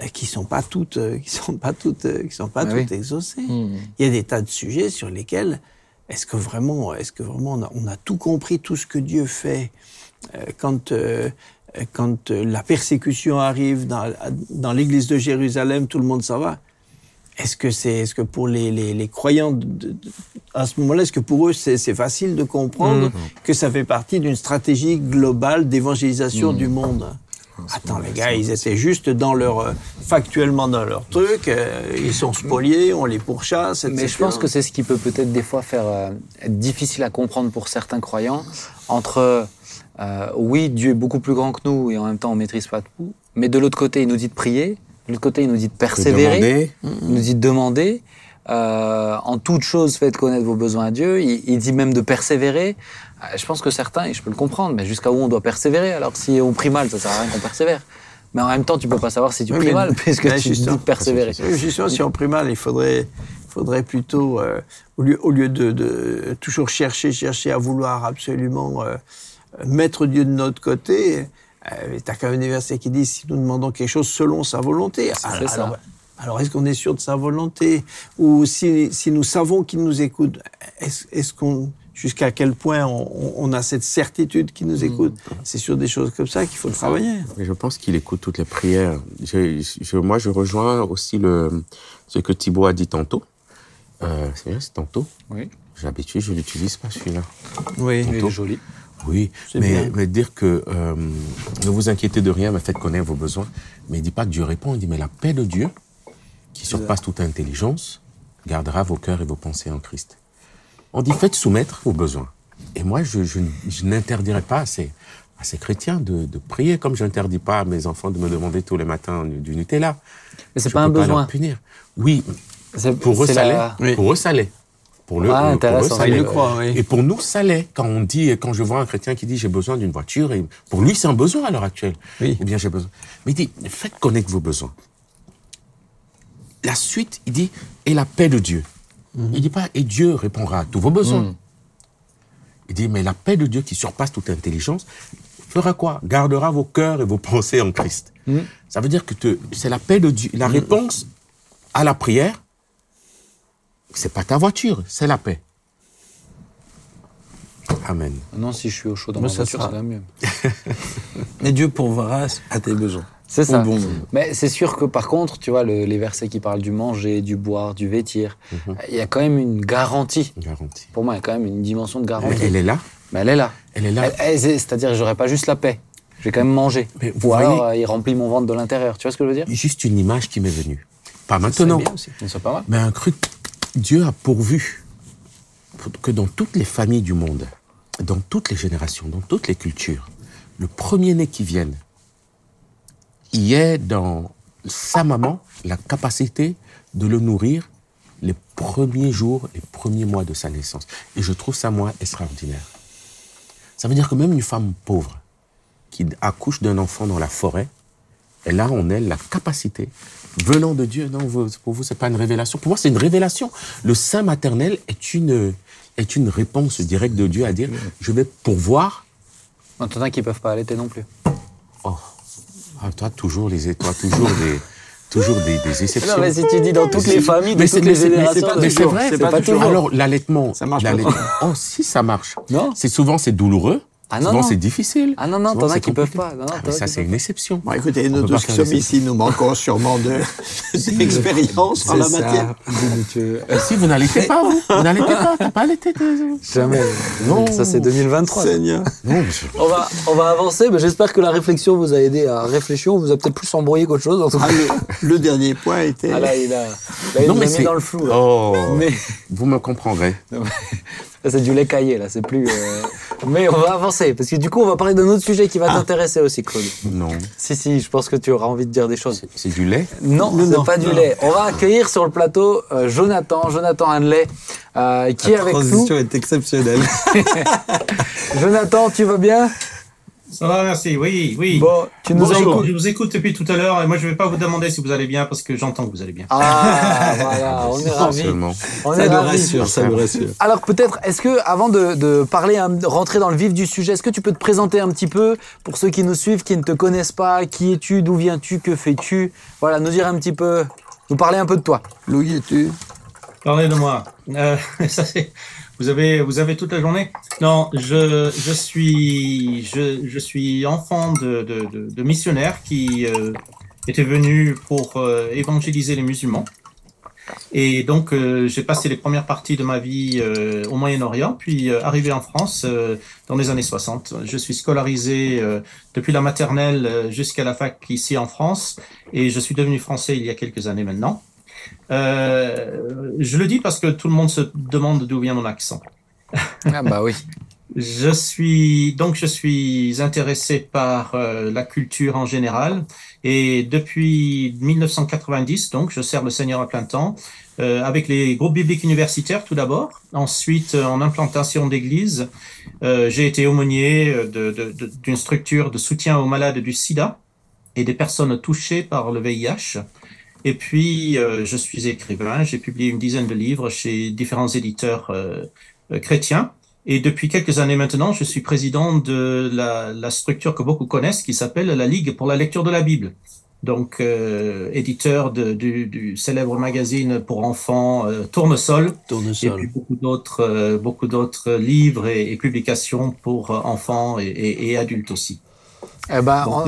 euh, qui sont pas toutes euh, qui sont pas toutes euh, qui sont pas Ah toutes oui. exaucées. Mm. Il y a des tas de sujets sur lesquels est-ce que vraiment est-ce que vraiment on a, on a tout compris tout ce que Dieu fait Euh, quand euh, quand la persécution arrive dans, dans l'église de Jérusalem, tout le monde s'en va. Est-ce que c'est, est-ce que pour les, les, les croyants de- de- de- à ce moment-là, est-ce que pour eux c'est, c'est facile de comprendre que ça fait partie d'une stratégie globale d'évangélisation du monde? Attends, les gars, ils étaient juste dans leur euh, factuellement dans leur truc. euh, ils sont spoliés, on les pourchasse. Mais etc. je pense que c'est ce qui peut peut-être des fois faire euh, être difficile à comprendre pour certains croyants entre euh, oui Dieu est beaucoup plus grand que nous et en même temps on maîtrise pas tout, mais de l'autre côté il nous dit de prier, de l'autre côté il nous dit de persévérer, il nous dit de demander. euh, en toute chose, faites connaître vos besoins à Dieu. Il, il dit même de persévérer. Euh, Je pense que certains, et je peux le comprendre, mais jusqu'à où on doit persévérer Alors si on prie mal, ça sert à rien qu'on persévère. Mais en même temps, tu peux pas savoir si tu pries mal, puisque tu dis de persévérer. Justement, si on prie mal, il faudrait, faudrait plutôt, euh, au lieu, au lieu de, de toujours chercher, chercher à vouloir absolument euh, mettre Dieu de notre côté, euh, tu as quand même des versets qui disent si nous demandons quelque chose selon sa volonté. Alors, ça. alors, alors, est-ce qu'on est sûr de sa volonté? Ou si, si nous savons qu'il nous écoute, est-ce est qu'on jusqu'à quel point on, on a cette certitude qu'il nous écoute? C'est sur des choses comme ça qu'il faut travailler. Mais je pense qu'il écoute toutes les prières. Je, je- moi, je rejoins aussi le, ce que Thibaut a dit tantôt. Euh, c'est vrai, c'est tantôt. Oui. J'ai l'habitude, je l'utilise pas celui-là. Oui. Il est joli. Oui, mais, mais dire que euh, ne vous inquiétez de rien, mais faites connaître vos besoins. Mais il dit pas que Dieu répond, il dit mais la paix de Dieu, qui surpasse toute intelligence, gardera vos cœurs et vos pensées en Christ. On dit faites soumettre vos besoins. Et moi, je, je, je n'interdirai pas à ces, à ces chrétiens de, de prier, comme je n'interdis pas à mes enfants de me demander tous les matins du, Nutella. Mais c'est pas un besoin. leur punir. Oui, pour eux, c'est ça l'est. Pour eux, ça l'est. Pour, le, Ah, pour eux, intéressant. ça Ah, il l'est. le croit, oui. Et pour nous, ça l'est. Quand on dit, quand je vois un chrétien qui dit j'ai besoin d'une voiture, et pour lui, c'est un besoin à l'heure actuelle. Oui. Ou bien j'ai besoin. Mais il dit, faites connaître vos besoins. La suite, il dit, et la paix de Dieu. Il dit pas, et Dieu répondra à tous vos besoins. Il dit, mais la paix de Dieu qui surpasse toute intelligence fera quoi? Gardera vos cœurs et vos pensées en Christ. Ça veut dire que c'est la paix de Dieu. La réponse à la prière, c'est pas ta voiture, c'est la paix. Amen. Non, si je suis au chaud dans Moi, ma voiture, ça va mieux. Mais Dieu pourvoira à tes besoins. C'est ça. Bon. Mais c'est sûr que par contre, tu vois, le- les versets qui parlent du manger, du boire, du vêtir, il y a quand même une garantie. Garantie. Pour moi, il y a quand même une dimension de garantie. elle est là. Mais elle est là. Elle est là. C'est- C'est-à-dire, j'aurais pas juste la paix. Je vais quand même manger. Mais vous Ou alors, voyez- euh, il remplit mon ventre de l'intérieur. Tu vois ce que je veux dire? Juste une image qui m'est venue. Pas C'est maintenant. bien aussi. C'est pas mal. Mais un cru, Dieu a pourvu pour que dans toutes les familles du monde, dans toutes les générations, dans toutes les cultures, le premier-né qui vienne, y ait dans sa maman la capacité de le nourrir les premiers jours, les premiers mois de sa naissance. Et je trouve ça, moi, extraordinaire. Ça veut dire que même une femme pauvre qui accouche d'un enfant dans la forêt, elle a en elle la capacité, venant de Dieu, non, vous- pour vous, c'est pas une révélation. Pour moi, c'est une révélation. Le sein maternel est une, est une réponse directe de Dieu à dire, je vais pourvoir. En t'en as qui peuvent pas allaiter non plus. Oh, ah, toi, toujours les, toi, toujours des, toujours des, des exceptions. Non, mais si tu dis dans toutes les familles, de Mais toutes les générations, pas- mais c'est toujours. vrai, c'est pas, pas toujours. Alors, l'allaitement. Ça marche pas l'allaitement- Oh, si, ça marche. Non C'est souvent, c'est douloureux. Ah, non, c'est difficile. Ah non, non, t'en as qui peuvent compliqué. pas. Non, non, Ah, ça, c'est peuvent une exception. Bon, écoutez, nous tous qui sommes ici, nous manquons sûrement de- d'expérience en la ça. matière. Si, vous n'allaitez pas, vous? Vous n'allaitez pas. T'as pas allaité. Jamais. Non, ça c'est 2023. Seigneur. Non. On va, on va avancer, mais j'espère que la réflexion vous a aidé à réfléchir. On vous a peut-être plus embrouillé qu'autre chose. En tout cas. Ah, le, le dernier point était. Ah là, il a, là, il Non, nous mais a mis c'est- dans le flou. là. Oh, Mais vous me comprendrez. Ça, c'est du lait caillé, là. C'est plus. euh, Mais on va avancer, parce que du coup, on va parler d'un autre sujet qui va t'intéresser aussi, Claude. Non. Si, si, je pense que tu auras envie de dire des choses. C'est du lait? Non, Non, c'est non, pas du non. lait. On va accueillir sur le plateau euh, Jonathan, Jonathan Hanley, euh, qui est La avec nous. transition est exceptionnelle. Jonathan, tu vas bien? Ça va, merci. Oui, oui. Bon, tu nous Bonjour. écoutes. Je vous écoute depuis tout à l'heure et moi je ne vais pas vous demander si vous allez bien parce que j'entends que vous allez bien. Ah, voilà, on est ravis. On Ça est nous ravis. rassure, ça nous rassure. Alors peut-être, est-ce que avant de, de parler, un- de rentrer dans le vif du sujet, est-ce que tu peux te présenter un petit peu pour ceux qui nous suivent, qui ne te connaissent pas, qui es-tu, d'où viens-tu, que fais-tu? Voilà, nous dire un petit peu, nous parler un peu de toi. Louis, es-tu? Parlez de moi. Euh, ça, c'est- vous avez, vous avez toute la journée? Non, je, je suis, je, je suis enfant de, de, missionnaires qui euh, étaient venus pour euh, évangéliser les musulmans. Et donc, euh, j'ai passé les premières parties de ma vie au Moyen-Orient, puis arrivé en France dans les années 60. Je suis scolarisé depuis la maternelle jusqu'à la fac ici en France, et je suis devenu français il y a quelques années maintenant. Je le dis parce que tout le monde se demande d'où vient mon accent. Ah bah oui. Je suis donc je suis intéressé par euh, la culture en général et depuis 1990 donc je sers le Seigneur à plein temps euh, avec les groupes bibliques universitaires tout d'abord, ensuite euh, en implantation d'église, euh, j'ai été aumônier euh, de- de- de- d'une structure de soutien aux malades du SIDA et des personnes touchées par le VIH. Et puis, euh, je suis écrivain, j'ai publié une dizaine de livres chez différents éditeurs euh, euh, chrétiens. Et depuis quelques années maintenant, je suis président de la, la structure que beaucoup connaissent qui s'appelle la Ligue pour la lecture de la Bible. Donc, euh, éditeur de- du, du célèbre magazine pour enfants euh, Tournesol, et puis Tournesol. beaucoup d'autres, euh, beaucoup d'autres livres et, et publications pour enfants et, et- et adultes aussi. Eh ben, on-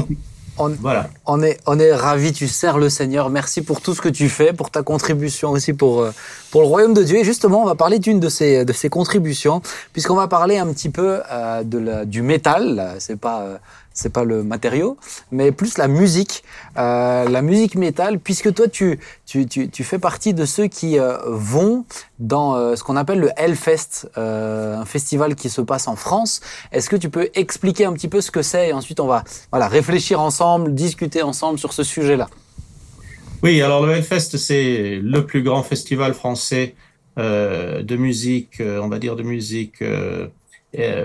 On, voilà. on, est, on est ravis, tu sers le Seigneur. Merci pour tout ce que tu fais, pour ta contribution aussi pour, euh, pour le royaume de Dieu. Et justement, on va parler d'une de ces, de ces contributions, puisqu'on va parler un petit peu euh, de la, du métal. C'est pas, euh, c'est pas le matériau, mais plus la musique, euh, la musique métal, puisque toi tu, tu, tu, tu fais partie de ceux qui euh, vont dans euh, ce qu'on appelle le Hellfest, un festival qui se passe en France. Est-ce que tu peux expliquer un petit peu ce que c'est et ensuite on va voilà réfléchir ensemble, discuter ensemble sur ce sujet-là? Oui, alors le Hellfest c'est le plus grand festival français de musique, on va dire de musique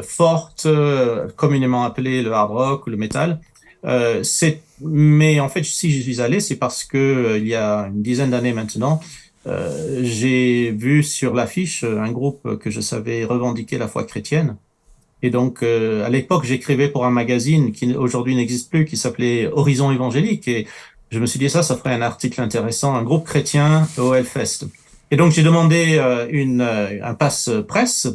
forte, euh, communément appelée le hard rock ou le metal. Euh, mais en fait, si je suis allé, c'est parce que il y a une dizaine d'années maintenant, euh, j'ai vu sur l'affiche un groupe que je savais revendiquer la foi chrétienne. Et donc, euh, à l'époque, j'écrivais pour un magazine qui aujourd'hui n'existe plus, qui s'appelait Horizon évangélique. Et je me suis dit ça, ça ferait un article intéressant, un groupe chrétien au Hellfest. Et donc j'ai demandé euh, une, euh, un passe presse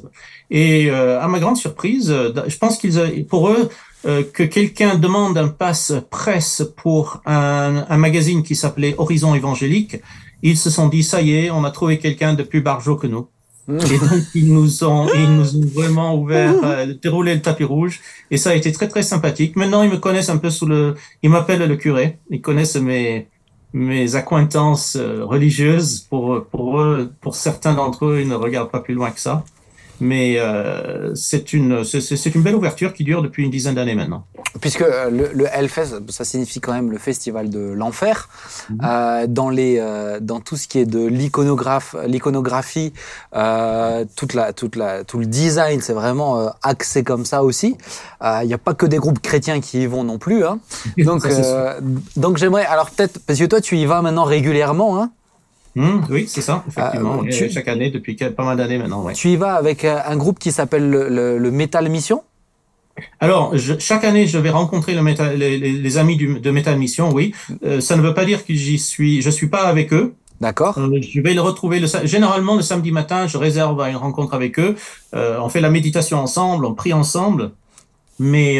et euh, à ma grande surprise, je pense qu'ils pour eux que quelqu'un demande un passe presse pour un, un magazine qui s'appelait Horizon évangélique, ils se sont dit ça y est, on a trouvé quelqu'un de plus barjot que nous. Et donc ils nous ont ils nous ont vraiment ouvert déroulé le tapis rouge et ça a été très très sympathique. Maintenant ils me connaissent un peu sous le ils m'appellent le curé, ils connaissent mes mes accointances euh, religieuses, pour, pour eux, pour certains d'entre eux, ils ne regardent pas plus loin que ça. Mais euh, c'est une, c'est une belle ouverture qui dure depuis une dizaine d'années maintenant. Puisque euh, le, le, Hellfest, ça signifie quand même le festival de l'enfer. Mmh. Euh, dans les, euh, dans tout ce qui est de l'iconographe, l'iconographie, toute la, toute la, tout le design, c'est vraiment axé comme ça aussi. Il n'y a pas que des groupes chrétiens qui y vont non plus. Hein. Donc, donc j'aimerais, alors peut-être, parce que toi tu y vas maintenant régulièrement. Hein. Mmh, oui, c'est ça, effectivement. Euh, chaque année, depuis pas mal d'années maintenant. Ouais. Tu y vas avec euh, un groupe qui s'appelle le, le, le, Metal Mission? Alors, je, chaque année, je vais rencontrer le métal, les, les, amis du, de Metal Mission, oui. Euh, ça ne veut pas dire que j'y suis, je suis pas avec eux. D'accord. Euh, je vais le retrouver le, généralement le samedi matin. Je réserve une rencontre avec eux. On fait la méditation ensemble, on prie ensemble. Mais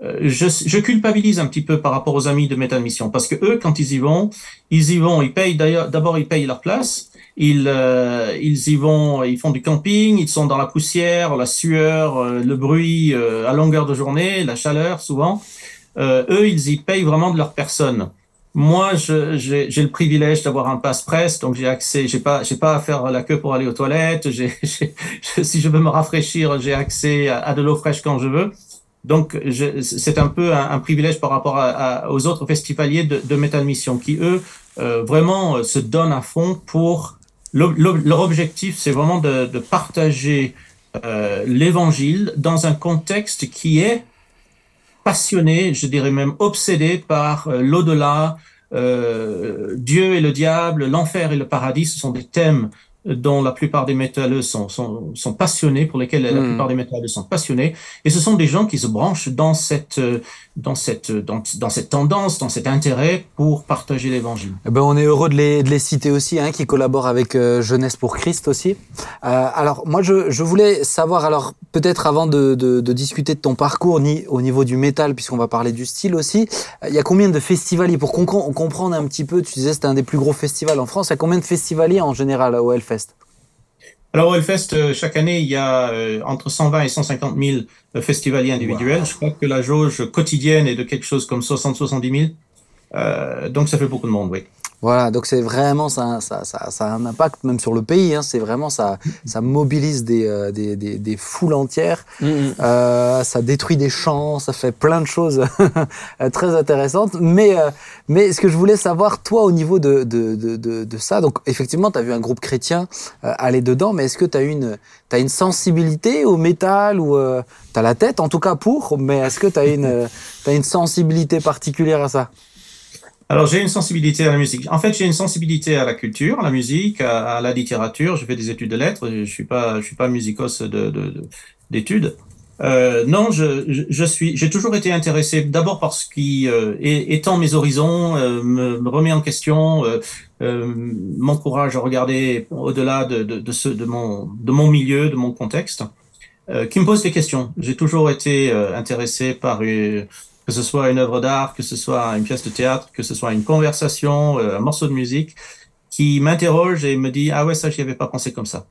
je, je, culpabilise un petit peu par rapport aux amis de Metal Mission parce que eux, quand ils y vont, ils y vont, ils payent d'ailleurs, d'abord ils payent leur place, ils, euh, ils y vont, ils font du camping, ils sont dans la poussière, la sueur, euh, le bruit euh, à longueur de journée, la chaleur souvent. eux, ils y payent vraiment de leur personne. Moi, j'ai le privilège d'avoir un passe presse, donc j'ai accès, j'ai pas, j'ai pas à faire la queue pour aller aux toilettes. si je veux me rafraîchir, j'ai accès à, à de l'eau fraîche quand je veux. Donc, c'est un peu un, privilège par rapport aux autres festivaliers de, de Metal Mission qui, eux, euh, vraiment euh, se donnent à fond pour... Le, le, leur objectif, c'est vraiment de, partager euh, l'évangile dans un contexte qui est passionné, je dirais même obsédé par l'au-delà, Dieu et le diable, l'enfer et le paradis, ce sont des thèmes dont la plupart des métalleux sont, sont, sont passionnés, pour lesquels la mm. plupart des métalleux sont passionnés. Et ce sont des gens qui se branchent dans cette, dans cette, dans, dans cette tendance, dans cet intérêt pour partager l'évangile. Eh ben, on est heureux de les, de les citer aussi, hein, qui collaborent avec euh, Jeunesse pour Christ aussi. Euh, alors, moi, je, je voulais savoir, alors, peut-être avant de, de, de, discuter de ton parcours, ni au niveau du métal, puisqu'on va parler du style aussi, il y a combien de festivaliers? Pour qu'on comprendre un petit peu, tu disais c'était un des plus gros festivals en France, il y a combien de festivaliers en général au Hellfest alors, au Hellfest, euh, chaque année, il y a euh, entre 120 et 150 000 euh, festivaliers individuels. Wow. Je crois que la jauge quotidienne est de quelque chose comme 60-70 000. Euh, donc, ça fait beaucoup de monde, oui. Voilà, donc c'est vraiment ça, ça, ça, ça, a un impact même sur le pays. Hein, c'est vraiment ça, ça mobilise des, euh, des, des, des, foules entières. Mm -hmm. euh, ça détruit des champs, ça fait plein de choses très intéressantes. Mais, euh, mais ce que je voulais savoir, toi, au niveau de, de, de, de, de ça, donc effectivement, tu as vu un groupe chrétien euh, aller dedans, mais est-ce que tu as une, as une sensibilité au métal ou euh, tu as la tête en tout cas pour, mais est-ce que tu as une, as une sensibilité particulière à ça? Alors j'ai une sensibilité à la musique. En fait, j'ai une sensibilité à la culture, à la musique, à, la littérature. Je fais des études de lettres. Je suis pas, je suis pas musicos de d'études. Euh, non, je, je, suis, j'ai toujours été intéressé d'abord parce qui euh, étend mes horizons, euh, me, me, remet en question, euh, euh, m'encourage à regarder au-delà de, de, de, ce, de mon de mon milieu, de mon contexte, euh, qui me pose des questions. J'ai toujours été intéressé par que ce soit une œuvre d'art, que ce soit une pièce de théâtre, que ce soit une conversation, euh, un morceau de musique, qui m'interroge et me dit ah ouais ça j'y avais pas pensé comme ça.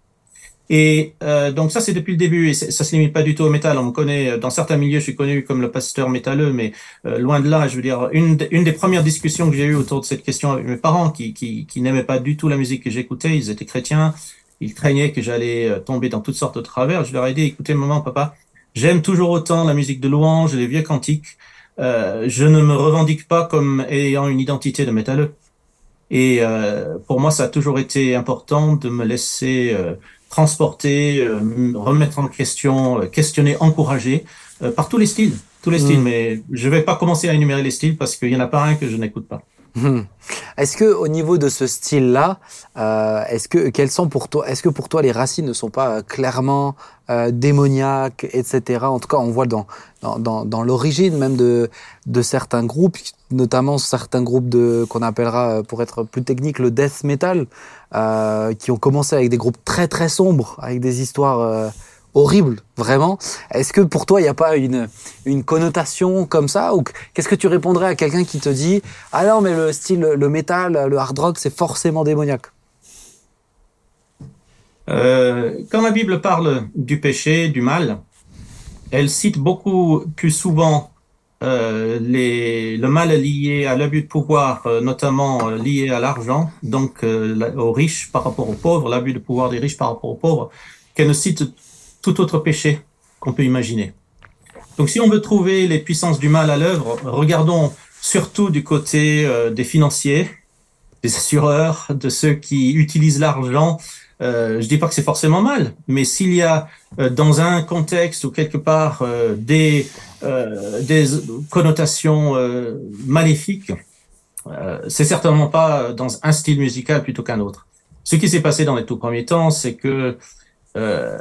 Et euh, donc ça c'est depuis le début et ça se limite pas du tout au métal. On me connaît euh, dans certains milieux, je suis connu comme le pasteur métalleux, mais euh, loin de là. Je veux dire une, une des premières discussions que j'ai eues autour de cette question avec mes parents, qui, qui, qui n'aimaient pas du tout la musique que j'écoutais, ils étaient chrétiens, ils craignaient que j'allais euh, tomber dans toutes sortes de travers. Je leur ai dit écoutez maman, papa, j'aime toujours autant la musique de louange les vieux cantiques. Euh, je ne me revendique pas comme ayant une identité de métalleux. Et euh, pour moi, ça a toujours été important de me laisser euh, transporter, euh, remettre en question, euh, questionner, encourager euh, par tous les styles, tous les styles. Mm. Mais je vais pas commencer à énumérer les styles parce qu'il y en a pas un que je n'écoute pas. Hmm. Est-ce que au niveau de ce style-là, euh, est-ce que quelles sont pour toi, est-ce que pour toi les racines ne sont pas euh, clairement euh, démoniaques, etc. En tout cas, on voit dans dans, dans, dans l'origine même de de certains groupes, notamment certains groupes de qu'on appellera, euh, pour être plus technique, le death metal, qui ont commencé avec des groupes très très sombres, avec des histoires horribles, vraiment. Est-ce que pour toi, il n'y a pas une, une connotation comme ça Ou qu'est-ce que tu répondrais à quelqu'un qui te dit Ah non, mais le style, le métal, le hard rock, c'est forcément démoniaque Euh, quand la Bible parle du péché, du mal, elle cite beaucoup plus souvent euh, le mal lié à l'abus de pouvoir, euh, notamment lié à l'argent, donc aux riches par rapport aux pauvres, l'abus de pouvoir des riches par rapport aux pauvres, qu'elle ne cite tout autre péché qu'on peut imaginer. Donc si on veut trouver les puissances du mal à l'œuvre, regardons surtout du côté euh, des financiers, des assureurs, de ceux qui utilisent l'argent euh, je dis pas que c'est forcément mal, mais s'il y a euh, dans un contexte ou quelque part euh, des des connotations maléfiques, c'est certainement pas dans un style musical plutôt qu'un autre. Ce qui s'est passé dans les tout premiers temps, c'est que euh,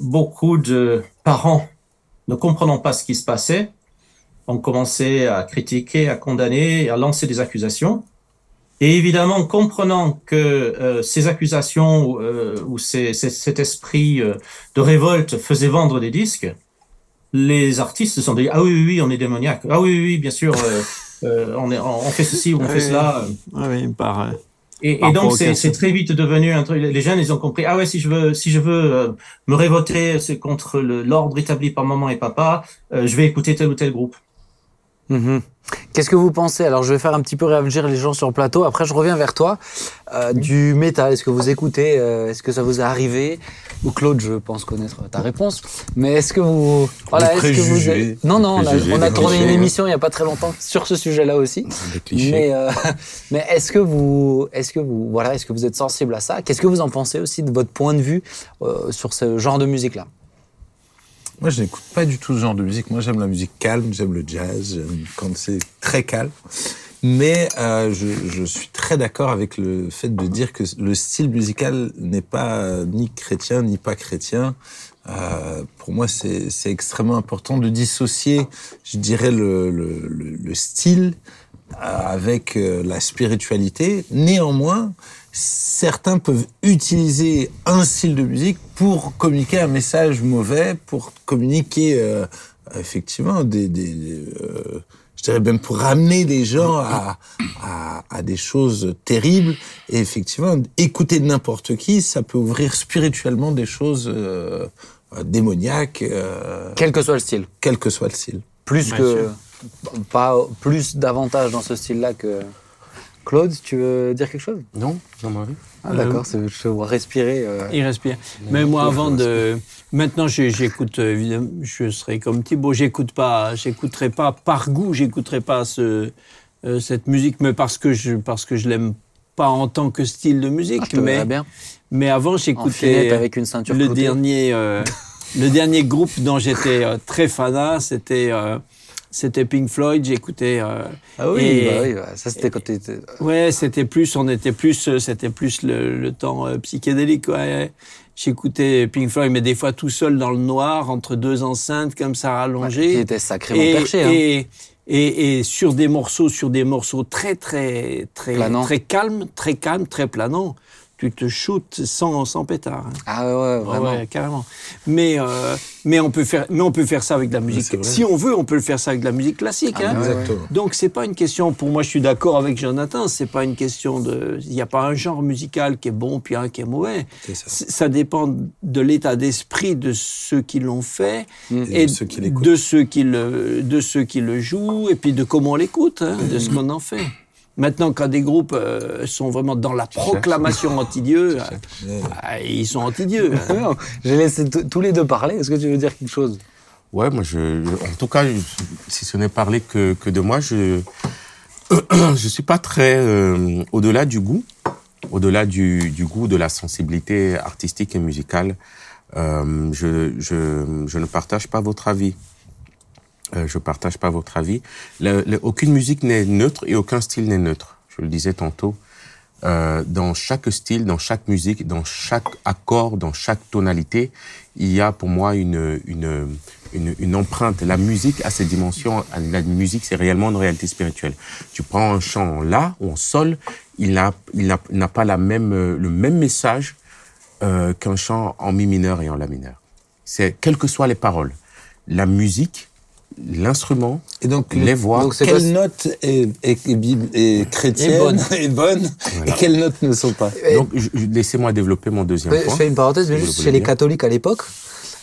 beaucoup de parents ne comprenant pas ce qui se passait ont commencé à critiquer, à condamner, à lancer des accusations. Et évidemment, comprenant que euh, ces accusations euh, ou ces, ces- cet esprit euh, de révolte faisait vendre des disques, les artistes se sont dit ah oui oui, oui on est démoniaque. Ah oui oui, oui bien sûr euh, euh, on, est, on fait ceci ou on fait cela. Oui, par, euh, et, et donc c'est très vite devenu un truc. Les jeunes ils ont compris ah ouais si je veux si je veux euh, me révolter contre l'ordre établi par maman et papa euh, je vais écouter tel ou tel groupe. Mhm. Qu'est-ce que vous pensez? Alors, je vais faire un petit peu réagir les gens sur le plateau. Après, je reviens vers toi. Euh, du métal, est-ce que vous écoutez? Euh, Est-ce que ça vous est arrivé? Ou Claude, je pense connaître ta réponse. Mais est-ce que vous... Voilà, est-ce que vous... préjugés. Non, non, on a, on tourné une émission il n'y a pas très longtemps sur ce sujet-là aussi. Mais, euh, mais est-ce que vous, est-ce que vous, voilà, est-ce que vous êtes sensible à ça? Qu'est-ce que vous en pensez aussi de votre point de vue euh, sur ce genre de musique-là? Moi, je n'écoute pas du tout ce genre de musique. Moi, j'aime la musique calme, j'aime le jazz, j'aime quand c'est très calme. Mais euh, je, je suis très d'accord avec le fait de dire que le style musical n'est pas euh, ni chrétien ni pas chrétien. Euh, pour moi, c'est extrêmement important de dissocier, je dirais, le, le, le, le style euh, avec euh, la spiritualité. Néanmoins, certains peuvent utiliser un style de musique pour communiquer un message mauvais, pour communiquer euh, effectivement des, des euh, je dirais même pour ramener des gens à, à, à des choses terribles. Et effectivement, écouter n'importe qui, ça peut ouvrir spirituellement des choses euh, démoniaques, euh, Quel que soit le style. quel que soit le style. Plus Bien que sûr. pas plus davantage dans ce style-là que Claude. Tu veux dire quelque chose? Non, dans ma vie. Ah, Euh, D'accord, c'est- je te vois respirer. euh. Il respire. Mais moi, avant de. Maintenant, j'écoute, euh, évidemment, je serai comme Thibaut, j'écoute pas, j'écouterai pas par goût, j'écouterai pas ce, euh, cette musique, mais parce que je, parce que je l'aime pas en tant que style de musique. Ah, mais, bien. mais avant, j'écoutais avec une ceinture le cloutée. dernier, euh, le dernier groupe dont j'étais euh, très fanat, c'était, euh, c'était Pink Floyd. J'écoutais. euh, Ah oui, Et- bah oui, bah, ça c'était quand t'étais. Ouais, c'était plus, on était plus, euh, c'était plus le, le temps euh, psychédélique. Ouais. J'écoutais Pink Floyd, mais des fois tout seul dans le noir, entre deux enceintes comme ça Qui rallongées. était sacrément et, perché. hein. et, et, et sur des morceaux, sur des morceaux très très très très calmes, très calmes, très planants. Tu te shootes sans, sans pétard. hein. Ah ouais, ouais, vraiment. Ouais, carrément. Mais, euh, mais, on peut faire, mais on peut faire ça avec de la musique. Si on veut, on peut le faire ça avec de la musique classique. Ah, hein. Exactement. Donc c'est pas une question. Pour moi, je suis d'accord avec Jonathan. C'est pas une question de. Il n'y a pas un genre musical qui est bon puis un qui est mauvais. C'est ça. Ça dépend de l'état d'esprit de ceux qui l'ont fait Et et, de ceux qui l'écoutent. de ceux qui le de ceux qui le jouent et puis de comment on l'écoute, hein, de ce qu'on en fait. Maintenant, quand des groupes euh, sont vraiment dans la proclamation anti-Dieu, euh, ah, ils sont anti-Dieu. hein. Non, J'ai laissé tous les deux parler. Est-ce que tu veux dire quelque chose? Ouais, moi, je, je- en tout cas, je- si ce n'est parler que, que de moi, je je suis pas très euh, au-delà du goût, au-delà du, du goût de la sensibilité artistique et musicale. Euh, je, je, je ne partage pas votre avis. Euh, je partage pas votre avis. Le- le- aucune musique n'est neutre et aucun style n'est neutre. Je le disais tantôt. Euh, dans chaque style, dans chaque musique, dans chaque accord, dans chaque tonalité, il y a pour moi une, une, une, une empreinte. La musique a ses dimensions. La musique, c'est réellement une réalité spirituelle. Tu prends un chant en la ou en sol, il n'a il n'a- pas la même, le même message euh, qu'un chant en mi mineur et en la mineur. C'est quelles que soient les paroles, la musique, l'instrument, Et donc, les voix. donc c'est quelle quoi, note est, est, est chrétienne, Est bonne. est bonne, et quelles notes ne sont pas Et- Donc, laissez-moi développer mon deuxième point. Je fais une parenthèse, mais juste le chez les catholiques à l'époque,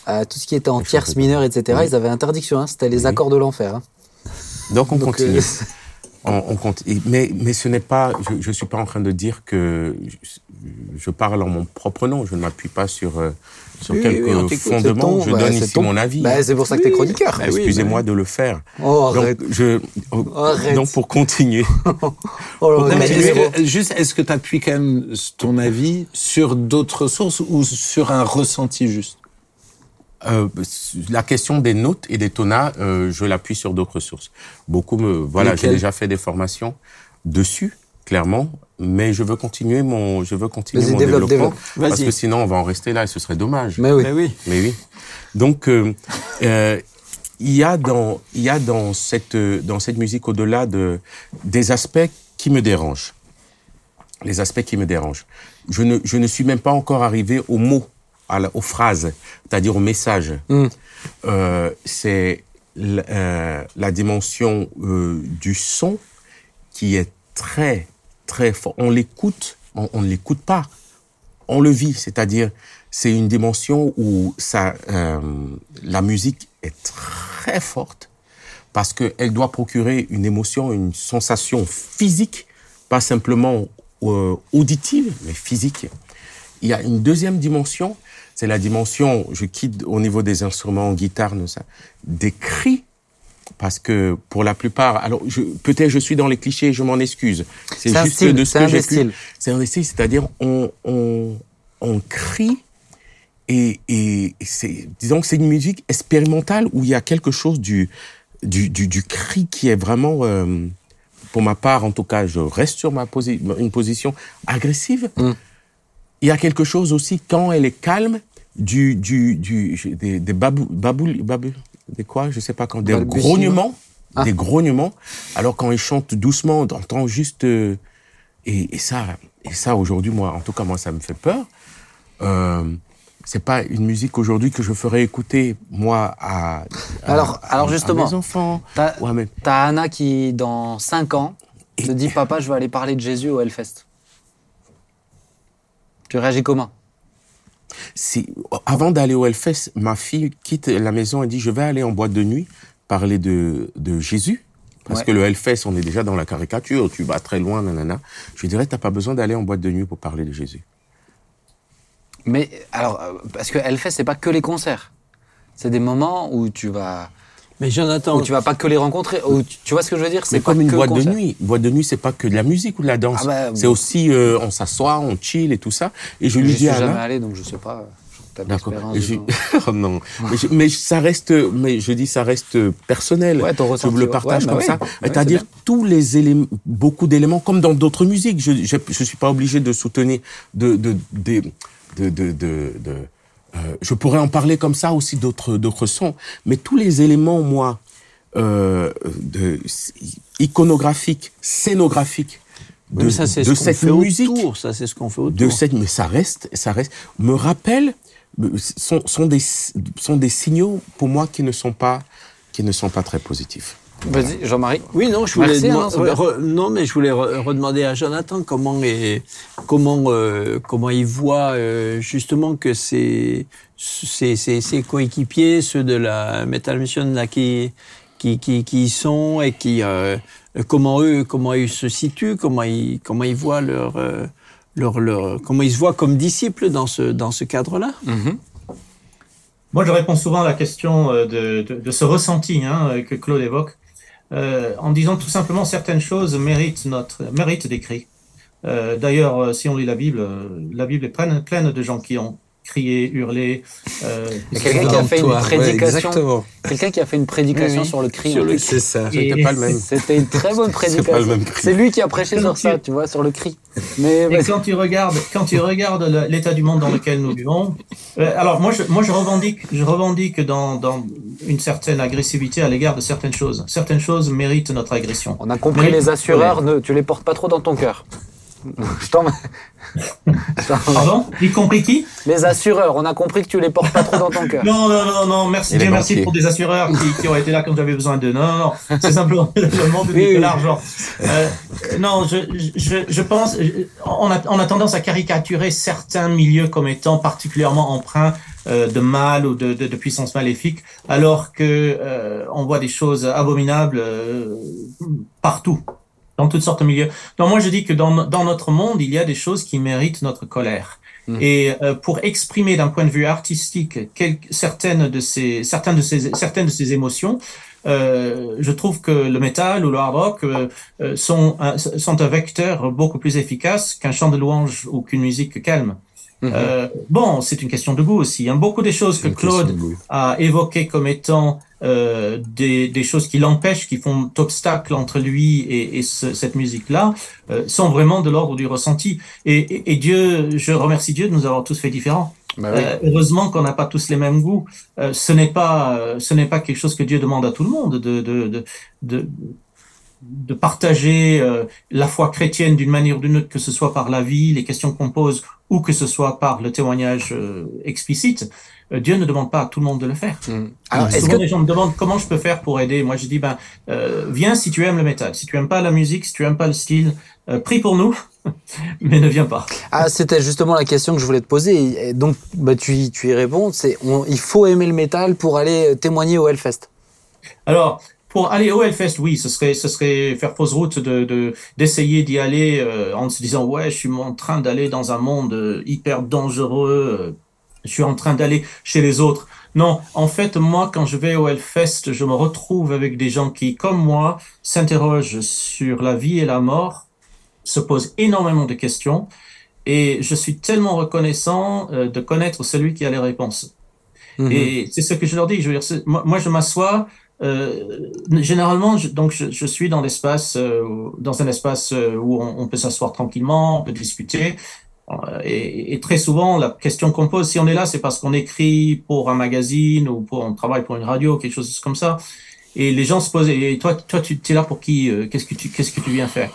euh, tout ce qui était en tierce mineure, etc., Oui. ils avaient interdiction. hein, C'était les Oui. accords de l'enfer. hein. Donc on Donc, continue. euh, On, on continue. Mais, mais ce n'est pas. Je ne suis pas en train de dire que je, je parle en mon propre nom. Je ne m'appuie pas sur, euh, sur Oui, quelques oui, fondements. je bah, donne ici ton- mon avis. Bah, c'est pour ça que t'es chroniqueur. Bah oui, Excusez-moi de le faire. Oh, Donc, arrête. je, Arrête. donc pour continuer. Oh là là, Non, mais tu est-ce es- que, juste, est-ce que tu appuies quand même ton avis sur d'autres sources ou sur un ressenti juste? Euh, la question des notes et des tonas, euh, je l'appuie sur d'autres sources. Beaucoup me, voilà, j'ai déjà fait des formations dessus, clairement, mais je veux continuer mon, je veux continuer Vas-y, mon développe, développement développe. parce Vas-y. que sinon on va en rester là et ce serait dommage. Mais oui. Mais oui. Mais oui. Donc, euh, euh, il y a dans, il y a dans cette, dans cette musique au-delà de des aspects qui me dérangent. Les aspects qui me dérangent. Je ne, je ne suis même pas encore arrivé aux mots, à la- aux phrases, c'est-à-dire au message. Mm. Euh, c'est euh, la dimension euh, du son qui est très, très fort. On l'écoute, on, ne l'écoute pas, on le vit. C'est-à-dire, c'est une dimension où ça, euh, la musique est très forte parce qu'elle doit procurer une émotion, une sensation physique, pas simplement euh, auditive, mais physique. Il y a une deuxième dimension, c'est la dimension, je quitte au niveau des instruments, guitare, des cris, parce que pour la plupart, alors je- peut-être je suis dans les clichés, je m'en excuse. C'est juste style, de ce c'est que un j'ai pu-. C'est un des styles, c'est-à-dire on, on, on crie et, et c'est, disons que c'est une musique expérimentale où il y a quelque chose du, du, du, du cri qui est vraiment, euh, pour ma part en tout cas, je reste sur ma posi une position agressive. Mm. Il y a quelque chose aussi quand elle est calme du, du, du des, des babou, babou, babou, des quoi, je sais pas quand, des grognements, Ah. des grognements. Alors quand ils chantent doucement, on entend juste euh, et, et ça, et ça aujourd'hui, moi, en tout cas, moi, ça me fait peur. Euh, c'est pas une musique aujourd'hui que je ferais écouter moi à, à- Alors- à- alors à justement, mes enfants. T'as Ouais, mais t'as Anna qui, dans 5 ans, te dit Papa, je vais aller parler de Jésus au Hellfest. Tu réagis comment? Avant d'aller au Hellfest, ma fille quitte la maison et dit je vais aller en boîte de nuit parler de, de Jésus. Parce Ouais. que le Hellfest, on est déjà dans la caricature, tu vas très loin, nanana. Je lui dirais, t'as pas besoin d'aller en boîte de nuit pour parler de Jésus. Mais alors, euh, parce que Hellfest, c'est pas que les concerts. C'est des moments où tu vas, Mais Jonathan, où tu vas pas que les rencontrer. Où tu, tu vois ce que je veux dire? C'est comme une que boîte de nuit. Boîte de nuit, c'est pas que de la musique ou de la danse. Ah bah, c'est aussi, euh, on s'assoit, on chill et tout ça. Et je Je lui suis dis à jamais Anna, allé, donc je sais pas. D'accord. je- oh non. Mais, je- mais ça reste, mais je dis ça reste personnel. Ouais, ton je ressenti, vous le partage Ouais, bah comme ouais. ça. C'est-à-dire c'est tous les éléments, beaucoup d'éléments, comme dans d'autres musiques. Je, je, je suis pas obligé de soutenir de, de, de, de- de- euh, je pourrais en parler comme ça aussi d'autres, d'autres sons. Mais tous les éléments, moi, euh, de, iconographiques, scénographiques, de, Mais ça, c'est de ce qu'on cette fait musique. autour. Ça, c'est ce qu'on fait autour. de cette, mais ça reste, ça reste, me rappelle, euh, sont, sont des, sont des signaux pour moi qui ne sont pas, qui ne sont pas très positifs. Vas-y, Jean-Marie. Oui, non, je voulais Merci, hein, re- non, mais je voulais re- redemander à Jonathan comment est, comment euh, comment il voit euh, justement que ses ses, ses, ses coéquipiers, ceux de la Metal Mission là qui qui qui, qui y sont et qui euh, comment eux comment ils se situent, comment ils comment ils voient leur leur, leur comment ils se voient comme disciples dans ce dans ce cadre-là. Moi, je réponds souvent à la question de, de, de ce ressenti hein, que Claude évoque, euh, en disant tout simplement certaines choses méritent notre méritent des cris. Euh, D'ailleurs, euh, si on lit la Bible, euh, la Bible est pleine, pleine de gens qui ont crié, hurlé. Euh, Il y a quelqu'un qui a fait une Toi, ouais, prédication. exactement. Quelqu'un qui a fait une prédication Oui, sur le cri. C'est ça. C'était pas le même. C'était une très bonne pas le prédication. même cri. C'est lui qui a prêché sur ça, tu vois, sur le cri. Mais Et quand tu regardes, quand tu regardes l'état du monde dans lequel nous vivons, euh, alors moi je, moi je revendique, je revendique dans, dans une certaine agressivité à l'égard de certaines choses. Certaines choses méritent notre agression. on a compris Mais- les assureurs, ne, tu les portes pas trop dans ton cœur. Je t'en- Pardon Y compris qui les assureurs, on a compris que tu les portes pas trop dans ton cœur. Non, non, non, non, merci, Dieu merci pour des assureurs qui, qui ont été là quand j'avais besoin d'eux. Non, non, non, c'est simplement le monde Oui, de oui. l'argent. Euh, non, je, je, je pense, on a, on a tendance à caricaturer certains milieux comme étant particulièrement empreints euh, de mal ou de, de, de puissance maléfique, alors que euh, on voit des choses abominables euh, partout, dans toutes sortes de milieux. Donc moi je dis que dans, dans notre monde, il y a des choses qui méritent notre colère. Mhm. Et euh, pour exprimer d'un point de vue artistique quel- certaines de ces certaines de ces certaines de ces émotions, euh, je trouve que le métal ou le hard rock euh, euh, sont un, sont un vecteur beaucoup plus efficace qu'un chant de louange ou qu'une musique calme. Mhm. Euh, bon, c'est une question de goût aussi. Hein. Beaucoup des choses que Claude a évoquées comme étant euh, des, des choses qui l'empêchent, qui font obstacle entre lui et, et ce- cette musique-là, euh, sont vraiment de l'ordre du ressenti. Et, et, et Dieu, je remercie Dieu de nous avoir tous fait différents. Bah oui. Heureusement qu'on n'a pas tous les mêmes goûts. Ce n'est pas, ce n'est pas quelque chose que Dieu demande à tout le monde de de de de, de partager euh, la foi chrétienne d'une manière ou d'une autre, que ce soit par la vie, les questions qu'on pose, ou que ce soit par le témoignage euh, explicite. Euh, Dieu ne demande pas à tout le monde de le faire. Mhm. Alors, est-ce Souvent, que les gens me demandent comment je peux faire pour aider. Moi, je dis ben, euh, viens si tu aimes le métal, si tu aimes pas la musique, si tu aimes pas le style, euh, prie pour nous, mais ne viens pas. Ah, c'était justement la question que je voulais te poser. Et donc, bah, tu, y- tu y réponds. C'est, on- il faut aimer le métal pour aller témoigner au Hellfest. Alors, pour aller au Hellfest, oui, ce serait, ce serait faire fausse route de, de, d'essayer d'y aller euh, en se disant, ouais, je suis en train d'aller dans un monde euh, hyper dangereux, euh, je suis en train d'aller chez les autres. Non, en fait, moi, quand je vais au Hellfest, je me retrouve avec des gens qui, comme moi, s'interrogent sur la vie et la mort, se posent énormément de questions, et je suis tellement reconnaissant euh, de connaître celui qui a les réponses. Mhm. Et c'est ce que je leur dis. Je veux dire, moi, je m'assois. Euh, généralement, je, donc je, je suis dans l'espace, euh, dans un espace euh, où on, on peut s'asseoir tranquillement, on peut discuter. Euh, Et, et très souvent, la question qu'on pose, si on est là, c'est parce qu'on écrit pour un magazine ou pour on travaille pour une radio, quelque chose comme ça. Et les gens se posent. Et toi, toi, tu es là pour qui euh, Qu'est-ce que tu, qu'est-ce que tu viens faire?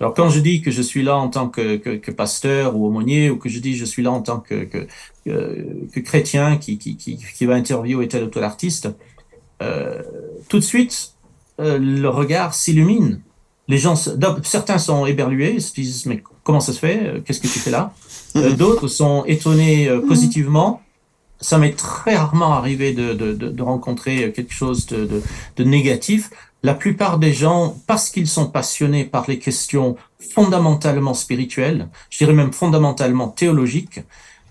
Alors quand je dis que je suis là en tant que, que, que pasteur ou aumônier, ou que je dis je suis là en tant que, que, que, chrétien qui, qui, qui va interviewer tel ou tel artiste, euh, tout de suite, euh, le regard s'illumine. Les gens, certains sont éberlués, se disent mais comment ça se fait? Euh, Qu'est-ce que tu fais là? Euh, D'autres sont étonnés euh, positivement. Ça m'est très rarement arrivé de, de, de, de rencontrer quelque chose de, de, de négatif. La plupart des gens, parce qu'ils sont passionnés par les questions fondamentalement spirituelles, je dirais même fondamentalement théologiques,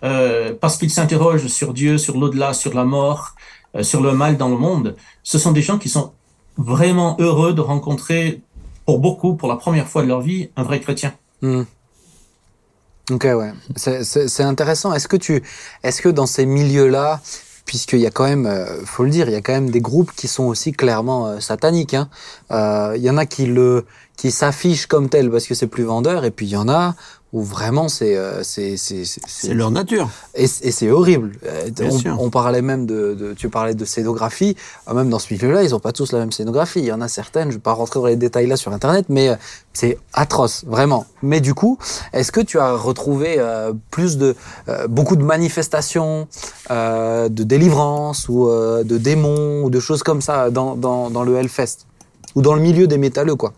euh, parce qu'ils s'interrogent sur Dieu, sur l'au-delà, sur la mort, sur le mal dans le monde, ce sont des gens qui sont vraiment heureux de rencontrer, pour beaucoup, pour la première fois de leur vie, un vrai chrétien. Mhm. Ok, ouais. C'est- intéressant. Est-ce que tu, est-ce que dans ces milieux-là, puisqu'il y a quand même, euh, faut le dire, il y a quand même des groupes qui sont aussi clairement euh, sataniques. hein. Euh, Il y en a qui le, qui s'affichent comme tels parce que c'est plus vendeur, et puis il y en a où vraiment c'est euh, c'est c'est leur nature et, et c'est horrible. Euh, Bien on, sûr. on parlait même de, de tu parlais de scénographie, Euh, même dans ce milieu-là, ils ont pas tous la même scénographie. Il y en a certaines, je vais pas rentrer dans les détails là sur internet, mais c'est atroce vraiment. Mais du coup, est-ce que tu as retrouvé euh, plus de euh, beaucoup de manifestations, euh, de délivrance ou euh, de démons ou de choses comme ça dans dans, dans le Hellfest? Ou dans le milieu des métalleux quoi?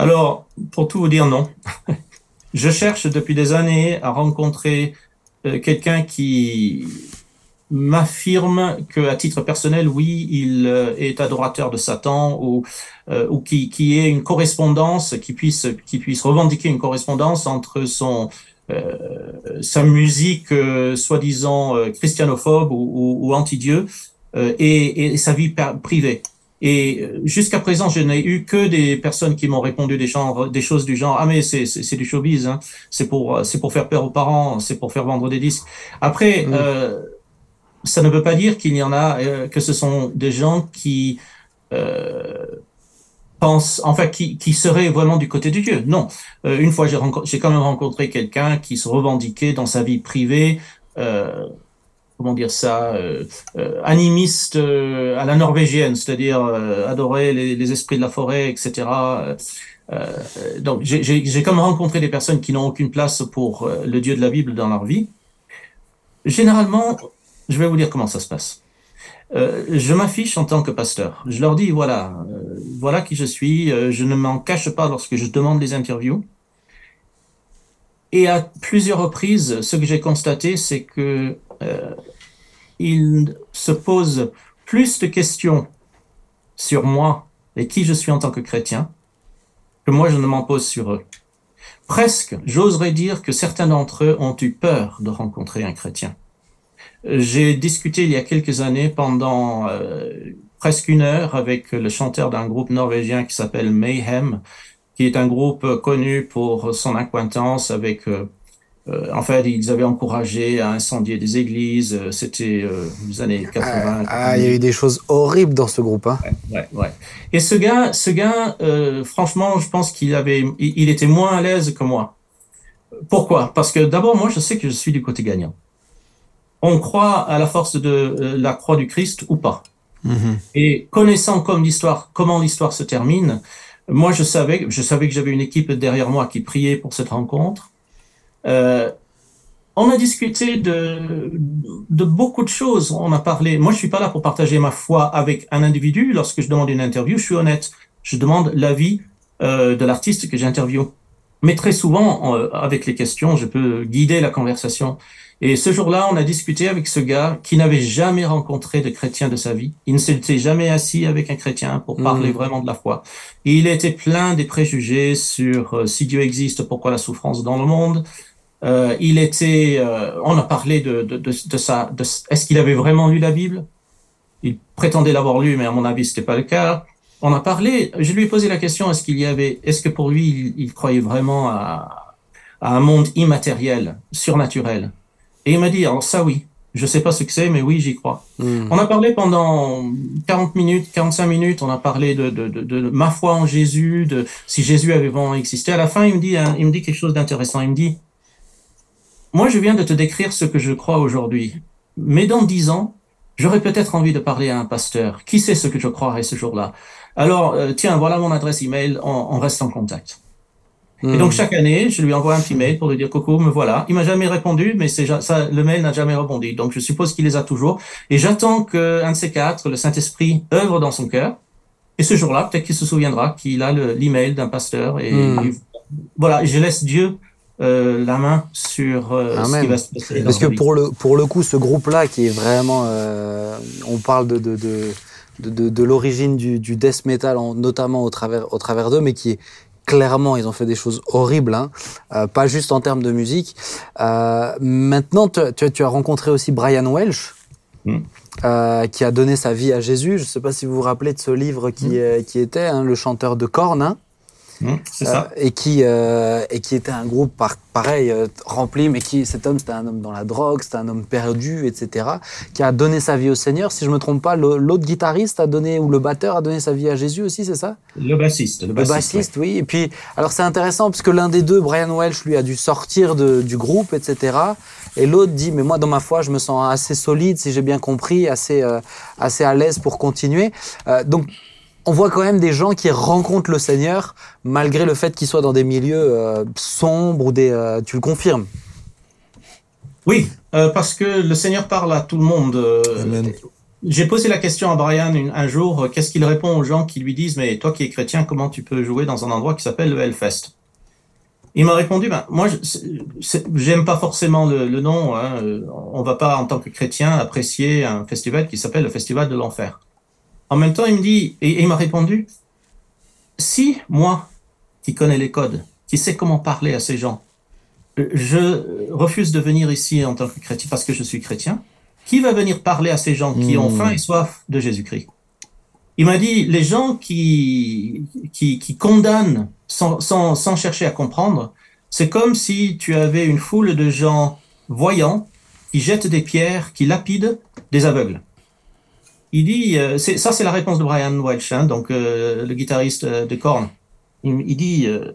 Alors, pour tout vous dire, non. Je cherche depuis des années à rencontrer euh, quelqu'un qui m'affirme que, à titre personnel, oui, il euh, est adorateur de Satan ou euh, ou qui qui ait une correspondance, qui puisse qui puisse revendiquer une correspondance entre son euh, sa musique soi-disant christianophobe ou, ou, ou anti-dieu et, et sa vie privée. Et euh, jusqu'à présent, je n'ai eu que des personnes qui m'ont répondu des, genres, des choses du genre ah mais c'est c'est c'est du showbiz, hein. c'est pour c'est pour faire peur aux parents, c'est pour faire vendre des disques. Après, euh, ça ne veut pas dire qu'il y en a euh, que ce sont des gens qui euh, pensent, enfin qui qui seraient vraiment du côté du Dieu. Non, Euh, une fois j'ai quand même rencontré quelqu'un qui se revendiquait dans sa vie privée. Euh, comment dire ça, euh, euh, animiste euh, à la norvégienne, c'est-à-dire adorer les, les esprits de la forêt, etc. Donc j'ai- comme rencontré des personnes qui n'ont aucune place pour le Dieu de la Bible dans leur vie. Généralement, je vais vous dire comment ça se passe. Je m'affiche en tant que pasteur. Je leur dis voilà, voilà qui je suis. je ne m'en cache pas lorsque je demande les interviews. Et à plusieurs reprises, ce que j'ai constaté, c'est que euh, ils se posent plus de questions sur moi et qui je suis en tant que chrétien que moi je ne m'en pose sur eux. Presque, j'oserais dire que certains d'entre eux ont eu peur de rencontrer un chrétien. J'ai discuté il y a quelques années pendant euh, presque une heure avec le chanteur d'un groupe norvégien qui s'appelle Mayhem, qui est un groupe connu pour son acquaintance avec euh, euh, en fait, ils avaient encouragé à incendier des églises. euh, C'était euh, les années 80. Ah, il y a eu des choses horribles dans ce groupe. Hein. Ouais, ouais. Et ce gars, ce gars, euh, franchement, je pense qu'il avait, il, il était moins à l'aise que moi. Pourquoi? Parce que d'abord, moi, je sais que je suis du côté gagnant. On croit à la force de la croix du Christ ou pas. Et connaissant comme l'histoire, comment l'histoire se termine, moi, je savais, je savais que j'avais une équipe derrière moi qui priait pour cette rencontre. Euh, on a discuté de, de beaucoup de choses. On a parlé. Moi, je suis pas là pour partager ma foi avec un individu. Lorsque je demande une interview, je suis honnête. Je demande l'avis euh, de l'artiste que j'interviewe. Mais très souvent, euh, avec les questions, je peux guider la conversation. Et ce jour-là, on a discuté avec ce gars qui n'avait jamais rencontré de chrétien de sa vie. Il ne s'était jamais assis avec un chrétien pour parler Mhm. vraiment de la foi. Et il était plein des préjugés sur euh, si Dieu existe, pourquoi la souffrance dans le monde. Euh, il était, euh, on a parlé de, de, de, de ça. De, Est-ce qu'il avait vraiment lu la Bible? Il prétendait l'avoir lu, mais à mon avis, c'était pas le cas. On a parlé. Je lui ai posé la question est-ce qu'il y avait, est-ce que pour lui, il, il croyait vraiment à, à un monde immatériel, surnaturel? Et il m'a dit alors ça oui. Je sais pas ce que c'est, mais oui, j'y crois. Hmm. On a parlé pendant 40 minutes, 45 minutes, on a parlé de, de, de, de ma foi en Jésus, de si Jésus avait vraiment existé. À la fin, il me dit, hein, il me dit quelque chose d'intéressant. Il me dit, moi, je viens de te décrire ce que je crois aujourd'hui, mais dans dix ans, j'aurais peut-être envie de parler à un pasteur. Qui sait ce que je croirais ce jour-là? Alors, euh, tiens, voilà mon adresse email, on, on reste en contact. Hmm. Et donc chaque année, je lui envoie un petit mail pour lui dire coucou, me voilà. Il m'a jamais répondu, mais c'est ja- ça, le mail n'a jamais rebondi. Donc je suppose qu'il les a toujours. Et j'attends que un de ces quatre, le Saint-Esprit, œuvre dans son cœur. Et ce jour-là, peut-être qu'il se souviendra qu'il a le- l'email d'un pasteur. Et, Hmm. et voilà, je laisse Dieu euh, la main sur euh, ce qui va se passer. Parce que pour le, pour le coup, ce groupe-là, qui est vraiment. euh, on parle de, de, de, de, de- l'origine du, du death metal, en- notamment au travers, au travers d'eux, mais qui est clairement, ils ont fait des choses horribles, hein, euh, pas juste en termes de musique. Euh, maintenant, tu, tu, tu as rencontré aussi Brian Welsh. Mm. euh, qui a donné sa vie à Jésus. Je ne sais pas si vous vous rappelez de ce livre qui, euh, qui était hein, le chanteur de Korn. hein. Mmh, c'est ça. et qui euh, et qui était un groupe par, pareil euh, rempli, mais qui cet homme c'était un homme dans la drogue, c'était un homme perdu, etc. Qui a donné sa vie au Seigneur. Si je me trompe pas, le- l'autre guitariste a donné ou le batteur a donné sa vie à Jésus aussi, c'est ça? Le bassiste. Le Le bassiste, bassiste, oui. Et puis, alors c'est intéressant parce que l'un des deux, Brian Welch, lui a dû sortir de- du groupe, etc. Et l'autre dit, mais moi, dans ma foi, je me sens assez solide, si j'ai bien compris, assez, euh, assez à l'aise pour continuer. Euh, donc, on voit quand même des gens qui rencontrent le Seigneur malgré le fait qu'ils soient dans des milieux euh, sombres ou des. euh, tu le confirmes? Oui, euh, parce que le Seigneur parle à tout le monde. Amen. J'ai posé la question à Brian une- un jour, qu'est-ce qu'il répond aux gens qui lui disent, mais toi qui es chrétien, comment tu peux jouer dans un endroit qui s'appelle le Hellfest? Il m'a répondu, ben, moi, j'aime pas forcément le, le nom. Hein, on va pas, en tant que chrétien, apprécier un festival qui s'appelle le Festival de l'Enfer. En même temps, il me dit, et, et il m'a répondu, si moi, qui connais les codes, qui sais comment parler à ces gens, je refuse de venir ici en tant que chrétien parce que je suis chrétien. Qui va venir parler à ces gens qui ont Hmm. faim et soif de Jésus-Christ? Il m'a dit, les gens qui, qui, qui condamnent sans, sans, sans chercher à comprendre, c'est comme si tu avais une foule de gens voyants qui jettent des pierres, qui lapident des aveugles. Il dit, euh, c'est- ça c'est la réponse de Brian Welch, hein, donc euh, le guitariste euh, de Korn. Il, il dit, euh,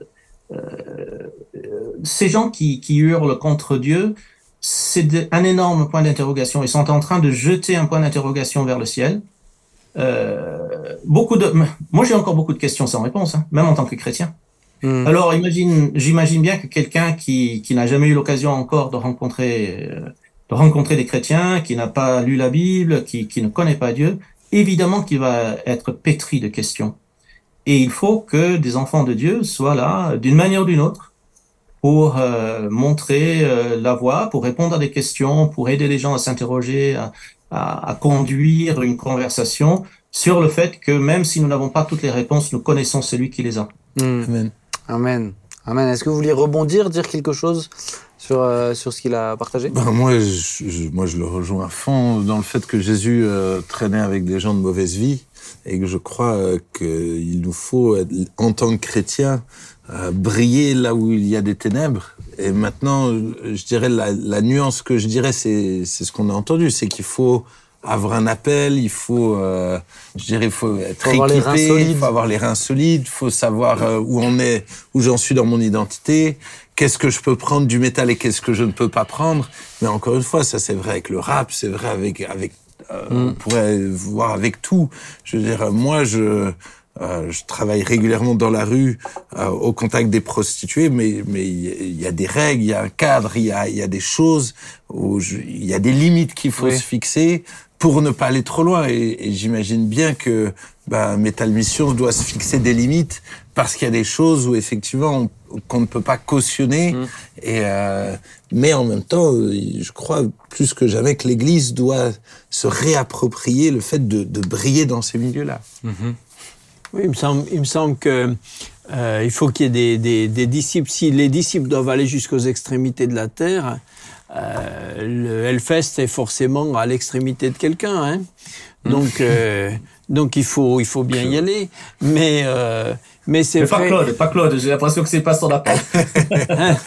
ces gens qui, qui hurlent contre Dieu, c'est un énorme point d'interrogation. Ils sont en train de jeter un point d'interrogation vers le ciel. Euh, beaucoup de, moi j'ai encore beaucoup de questions sans réponse, hein, même en tant que chrétien. Hmm. Alors imagine, j'imagine bien que quelqu'un qui, qui n'a jamais eu l'occasion encore de rencontrer, euh, rencontrer des chrétiens, qui n'a pas lu la Bible, qui, qui ne connaît pas Dieu, évidemment qu'il va être pétri de questions. Et il faut que des enfants de Dieu soient là, d'une manière ou d'une autre, pour euh, montrer euh, la voie, pour répondre à des questions, pour aider les gens à s'interroger, à, à, à conduire une conversation sur le fait que même si nous n'avons pas toutes les réponses, nous connaissons celui qui les a. Hmm. Amen. Amen. Amen. Est-ce que vous vouliez rebondir, dire quelque chose? Sur, euh, sur ce qu'il a partagé? Ben, moi, je, je- moi, je le rejoins à fond dans le fait que Jésus euh, traînait avec des gens de mauvaise vie et que je crois euh, qu'il nous faut, être- en tant que chrétiens, euh, briller là où il y a des ténèbres. Et maintenant, je dirais la, la nuance que je dirais, c'est ce qu'on a entendu, c'est qu'il faut avoir un appel, il faut, euh, je dirais, il faut être Faut équipé, il faut avoir les reins solides, il faut savoir euh, où on est, où j'en suis dans mon identité, qu'est-ce que je peux prendre du métal et qu'est-ce que je ne peux pas prendre. Mais encore une fois, ça c'est vrai avec le rap, c'est vrai avec avec euh, on pourrait voir avec tout. Je veux dire, moi je euh, je travaille régulièrement dans la rue euh, au contact des prostituées, mais mais il y a- des règles, il y a un cadre, il y a il y a des choses où il y a des limites qu'il faut Oui. se fixer pour ne pas aller trop loin. Et, et j'imagine bien que ben, Metal Mission doit se fixer des limites parce qu'il y a des choses où effectivement on- qu'on ne peut pas cautionner. Mm. Et euh, mais en même temps, je crois plus que jamais que l'Église doit se réapproprier le fait de, de briller dans ces milieux-là. Oui, il me semble, il me semble que euh, il faut qu'il y ait des, des, des disciples. Si les disciples doivent aller jusqu'aux extrémités de la terre, euh, le Hellfest est forcément à l'extrémité de quelqu'un. Hein donc, euh, donc il faut, il faut bien y aller. Mais, euh, mais c'est Mais pas vrai. Claude, pas Claude, j'ai l'impression que c'est pas son appel.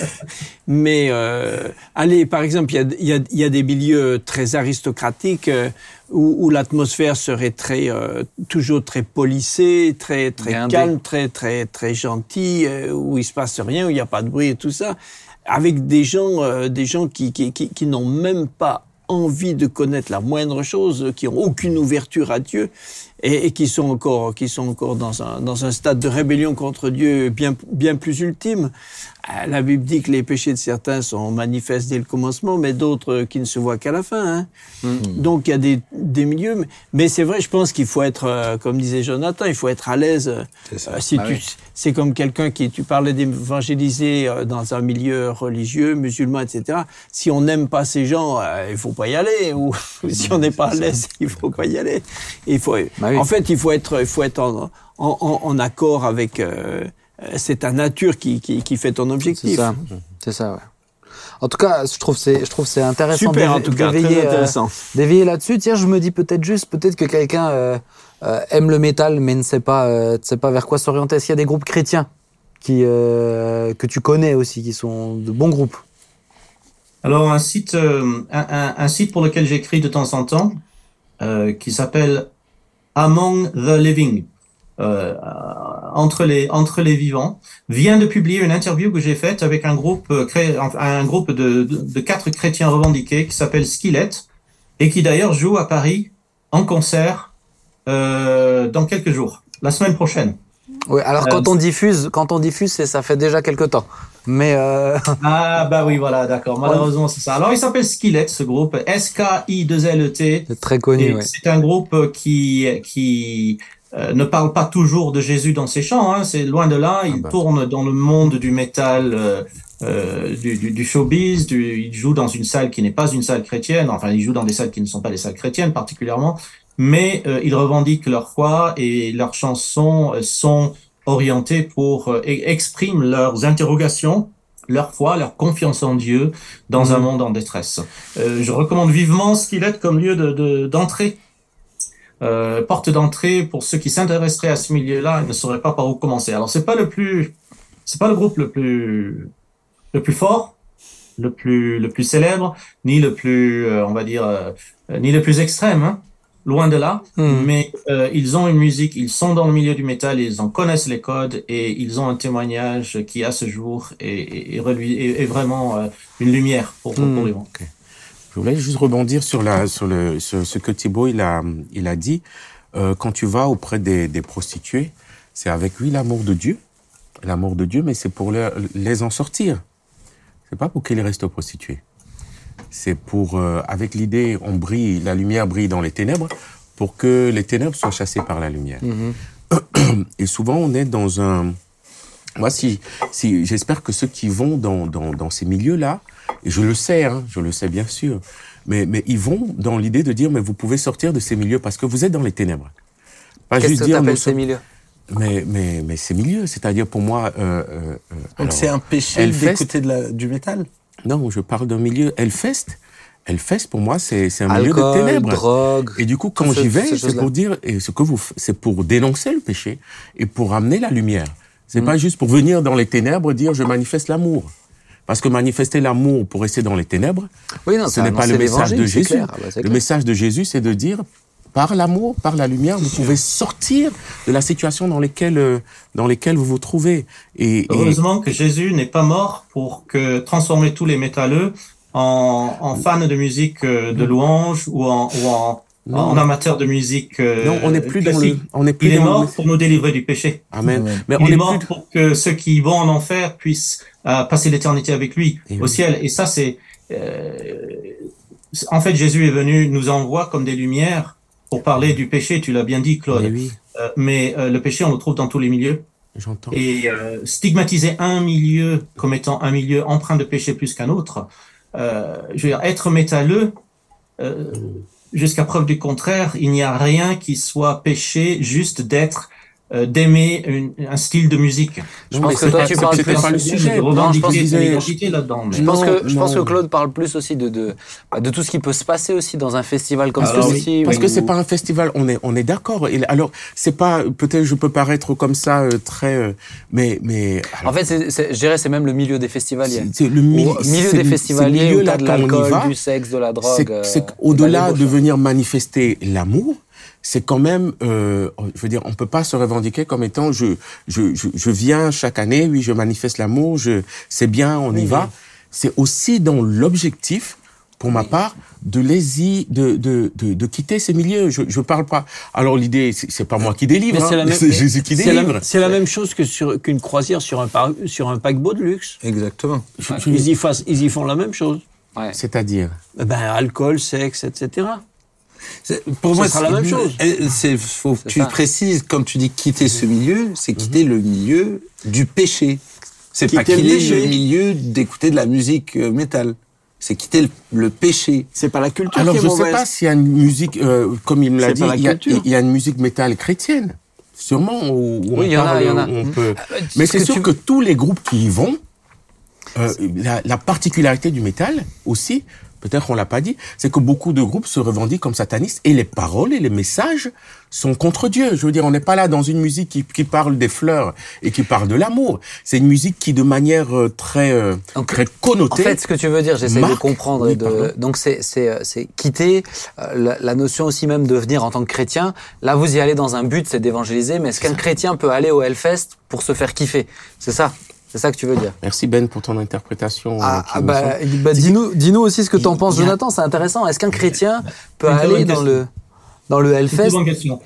Mais euh, allez, par exemple, il y a, il y, a, il y a des milieux très aristocratiques euh, où, où l'atmosphère serait très euh, toujours très polissée, très très calme, très très très gentille, euh, où il se passe rien, où il n'y a pas de bruit et tout ça, avec des gens euh, des gens qui qui, qui, qui n'ont même pas envie de connaître la moindre chose, qui ont aucune ouverture à Dieu et, et qui sont encore qui sont encore dans un dans un stade de rébellion contre Dieu bien bien plus ultime. Euh, La Bible dit que les péchés de certains sont manifestes dès le commencement, mais d'autres euh, qui ne se voient qu'à la fin. Hein. Donc il y a des, des milieux, mais, mais c'est vrai, je pense qu'il faut être, euh, comme disait Jonathan, il faut être à l'aise. euh, C'est ça. euh, si Ah tu, oui. c'est comme quelqu'un qui, tu parlais d'évangéliser euh, dans un milieu religieux, musulman, etc. Si on n'aime pas ces gens, euh, il faut pas y aller. Ou si on n'est pas à l'aise, il faut pas y aller. Il faut, Bah oui. En fait, il faut être, il faut être en, en, en- en accord avec. Euh, c'est ta nature qui, qui, qui fait ton C'est objectif. ça. C'est ça, ouais. En tout cas, je trouve c'est je trouve c'est intéressant Super, en d'éve- tout cas, très d'éveiller, euh, d'éveiller là-dessus. Tiens, je me dis peut-être juste, peut-être que quelqu'un euh, euh, aime le métal, mais ne sait pas, euh, ne sait pas vers quoi s'orienter. Est-ce qu'il y a des groupes chrétiens qui, euh, que tu connais aussi, qui sont de bons groupes? Alors, un site, euh, un, un- un site pour lequel j'écris de temps en temps, euh, qui s'appelle Among the Living, euh, entre les entre les vivants, vient de publier une interview que j'ai faite avec un groupe euh, un groupe de, de, de quatre chrétiens revendiqués qui s'appelle Skillet et qui d'ailleurs joue à Paris en concert euh, dans quelques jours, la semaine prochaine. Oui, alors Euh, quand on diffuse, quand on diffuse, ça fait déjà quelque temps. Mais euh, Ah bah oui voilà d'accord malheureusement c'est ça. Alors il s'appelle Skillet ce groupe S K I 2 L E T c'est très connu. Ouais. C'est un groupe qui qui euh, ne parle pas toujours de Jésus dans ses chants. Hein, c'est loin de là. Il bah. tourne dans le monde du métal, euh, euh, du, du, du showbiz. Du, il joue dans une salle qui n'est pas une salle chrétienne. Enfin, il joue dans des salles qui ne sont pas des salles chrétiennes particulièrement. Mais euh, ils revendiquent leur foi et leurs chansons sont orientées pour euh, e- expriment leurs interrogations leur foi, leur confiance en Dieu dans un monde en détresse. Euh, je recommande vivement Skillet comme lieu de- de- d'entrée euh, porte d'entrée pour ceux qui s'intéresseraient à ce milieu-là et ne sauraient pas par où commencer. Alors c'est pas le plus, c'est pas le groupe le plus, le plus fort, le plus, le plus célèbre, ni le plus, euh, on va dire, euh, ni le plus extrême, hein, loin de là. Hmm. Mais euh, ils ont une musique, ils sont dans le milieu du métal, ils en connaissent les codes et ils ont un témoignage qui à ce jour est, est, est, est- vraiment euh, une lumière pour, pour, pour Hmm. les gens. Je voulais juste rebondir sur, la, sur, le, sur ce que Thibault il a, il a dit. Euh, quand tu vas auprès des, des prostituées, c'est avec oui l'amour de Dieu, l'amour de Dieu, mais c'est pour les, les en sortir. C'est pas pour qu'ils restent prostituées. C'est pour, euh, avec l'idée, on brille, la lumière brille dans les ténèbres, pour que les ténèbres soient chassées par la lumière. Mhm. Et souvent, on est dans un. Moi, si, si j'espère que ceux qui vont dans, dans, dans ces milieux-là, et je le sais, hein, je le sais bien sûr, mais, mais ils vont dans l'idée de dire, mais vous pouvez sortir de ces milieux parce que vous êtes dans les ténèbres. Pas Qu'est-ce juste que dire, nous ces milieux mais, mais, mais ces milieux, c'est-à-dire pour moi. Euh, euh, Donc alors, c'est un péché Hellfest. d'écouter de la- du métal Non, je parle d'un milieu. Hellfest, Hellfest pour moi, c'est c'est un milieu de ténèbres. drogue. Et du coup, quand j'y vais, ces c'est pour dire, et ce que vous, c'est pour dénoncer le péché et pour amener la lumière. C'est Mm. pas juste pour venir dans les ténèbres dire je manifeste l'amour. Parce que manifester l'amour pour rester dans les ténèbres, Oui, non, ce n'est pas le message de Jésus. clair. Ah bah, le clair. message de Jésus, c'est de dire par l'amour, par la lumière, vous pouvez sortir de la situation dans laquelle, euh, dans lesquelles vous vous trouvez. Et, et- Heureusement que Jésus n'est pas mort pour que transformer tous les métalleux en, en fans de musique euh, de louange ou en, ou en, Non. en amateurs de musique euh, non, on n'est plus dans le, on n'est plus Il est dans mort le, pour nous délivrer du péché. Amen. Mais Il on est mort plus, pour que ceux qui vont en enfer puissent euh, passer l'éternité avec lui Et au oui. ciel. Et ça, c'est euh, en fait Jésus est venu nous envoie comme des lumières pour parler du péché. Tu l'as bien dit, Claude. Mais oui, Euh, mais euh, le péché, on le trouve dans tous les milieux. j'entends. Et euh, stigmatiser un milieu comme étant un milieu empreint de péché plus qu'un autre, euh, je veux dire, être métalleux, euh, jusqu'à preuve du contraire, il n'y a rien qui soit péché juste d'être, d'aimer une- un style de musique. Je pense que toi, tu parles c'était plus- pas le de sujet. je pense là-dedans. mais- Je pense, Non, que, je pense que. Claude parle plus aussi de, de, bah, de tout ce qui peut se passer aussi dans un festival comme celui-ci. Parce que c'est pas un festival, on est on est d'accord. Et Alors c'est pas peut-être je peux paraître comme ça euh, très euh, mais mais alors, En fait, c'est- c'est- je dirais c'est même le milieu des festivaliers. c'est- le milieu, des festivaliers où de l'alcool, du sexe, de la drogue. c'est euh, la de venir manifester l'amour, c'est quand même, euh, je veux dire, on peut pas se revendiquer comme étant je je je, je viens chaque année, oui, je manifeste l'amour, je c'est bien, on y va. C'est aussi dans l'objectif. Pour ma part, de les y, de, de, de, de quitter ces milieux. Je, je parle pas. Alors l'idée, c'est pas moi qui délivre, hein, c'est la même- c'est Jésus qui C'est la, délivre. c'est la même chose que sur qu'une croisière sur un, par- sur un paquebot de luxe. Exactement. Je- je- Ils y, fassent- ils y font la même chose. Ouais. C'est-à-dire? Eh Ben, alcool, sexe, etc. C'est- Pour moi, sera la c'est- même chose. C'est faut que C'est tu ça. précises quand tu dis quitter ce milieu, c'est quitter le milieu du péché. C'est pas Quitter le milieu d'écouter de la musique euh, métal. C'est quitter le, le péché. C'est pas la culture Alors qui est je sais mauvaise. pas s'il y a une musique, euh, comme il me l'a C'est dit, il y, a, culture. il y a une musique métal chrétienne, sûrement. Où, où Oui, il y en a, il y en a. Mhm. peut- Euh, Mais ce c'est que sûr tu- que tous les groupes qui y vont, euh, la, la particularité du métal aussi, peut-être on l'a pas dit, c'est que beaucoup de groupes se revendiquent comme satanistes et les paroles et les messages sont contre Dieu. Je veux dire, on n'est pas là dans une musique qui, qui parle des fleurs et qui parle de l'amour. C'est une musique qui, de manière euh, très, euh, Donc, très connotée, En fait, ce que tu veux dire, j'essaie de comprendre. Oui, de... Donc, c'est c'est euh, c'est quitter euh, la, la notion aussi même de venir en tant que chrétien. Là, vous y allez dans un but, c'est d'évangéliser. Mais est-ce qu'un chrétien peut aller au Hellfest pour se faire kiffer? C'est ça C'est ça que tu veux dire Merci Ben pour ton interprétation. Ah, euh, ah me bah, bah, dis-nous dis-nous aussi ce que t'en penses, il y a- Jonathan. C'est intéressant. Est-ce qu'un chrétien peut C'est une aller dans question. le dans le C'est une Hellfest bonne question.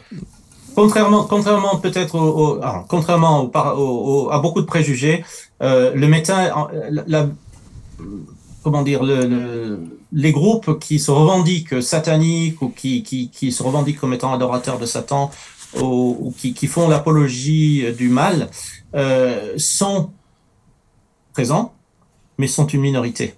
Contrairement, contrairement peut-être au, au- ah, contrairement au, au- au- à beaucoup de préjugés, euh, le en- la, la- comment dire, le, le- les groupes qui se revendiquent sataniques ou qui, qui, qui se revendiquent comme étant adorateurs de Satan ou, ou qui, qui font l'apologie euh, du mal euh, sont présents, mais sont une minorité.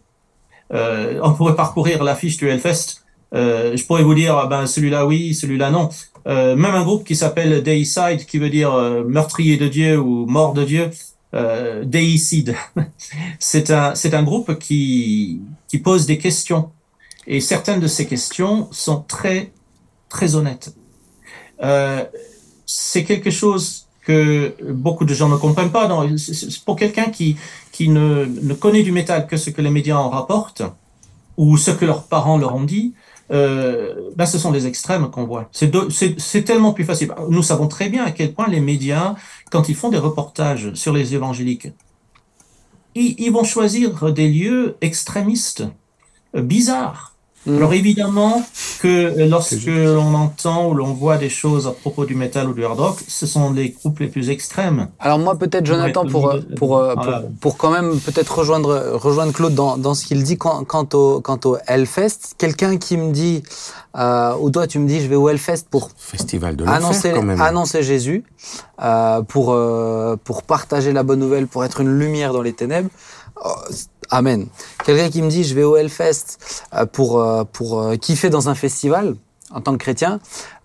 Euh, on pourrait parcourir l'affiche du Hellfest. Euh, je pourrais vous dire, ah ben celui-là oui, celui-là non. Euh, même un groupe qui s'appelle Deicide, qui veut dire meurtrier de Dieu ou mort de Dieu, euh, Deicide. c'est un c'est un groupe qui qui pose des questions et certaines de ces questions sont très très honnêtes. C'est quelque chose que beaucoup de gens ne comprennent pas. Pour quelqu'un qui qui ne, ne connaît du métal que ce que les médias en rapportent ou ce que leurs parents leur ont dit, euh, ben ce sont les extrêmes qu'on voit. C'est tellement plus facile. Nous savons très bien à quel point les médias, quand ils font des reportages sur les évangéliques, ils, ils vont choisir des lieux extrémistes, euh, bizarres. Mm. Alors évidemment que lorsque l'on entend ou l'on voit des choses à propos du métal ou du hard rock, ce sont les groupes les plus extrêmes. Alors moi peut-être Jonathan pour euh, euh, pour euh, pour, voilà. pour quand même peut-être rejoindre rejoindre Claude dans dans ce qu'il dit quant, quant au quant au Hellfest, quelqu'un qui me dit euh, ou toi tu me dis je vais au Hellfest pour Festival de annoncer quand même. annoncer Jésus euh, pour euh, pour partager la bonne nouvelle pour être une lumière dans les ténèbres. Oh, amen. Quelqu'un qui me dit je vais au Hellfest euh, pour euh, pour euh, kiffer dans un festival en tant que chrétien,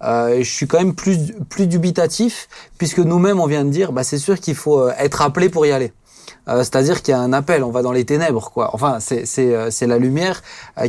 euh, je suis quand même plus plus dubitatif puisque nous-mêmes on vient de dire bah c'est sûr qu'il faut être appelé pour y aller. Euh, C'est-à-dire qu'il y a un appel, on va dans les ténèbres, quoi. Enfin, c'est la lumière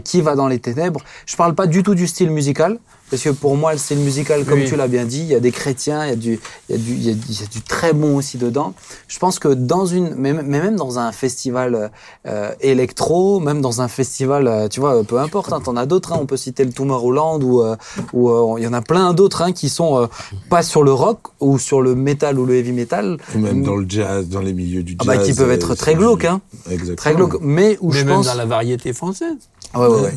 qui va dans les ténèbres. Je parle pas du tout du style musical, parce que pour moi, le style musical, comme Oui. tu l'as bien dit, il y a des chrétiens, il y a du il y a du il y a, du- il y a du très bon aussi dedans. Je pense que dans une mais, même dans un festival euh, électro, même dans un festival, euh, tu vois, peu importe, hein, t'en as d'autres. Hein, on peut citer le Tomorrowland ou euh, ou euh, il y en a plein d'autres hein, qui sont euh, pas sur le rock ou sur le metal ou le heavy metal. Ou même dans le jazz, dans les milieux du Ah jazz. bah, qui peuvent être euh, très c'est- glauques, hein. Exactement. Très glauque, mais où Mais je même pense, dans la variété française. ouais, ouais, ouais.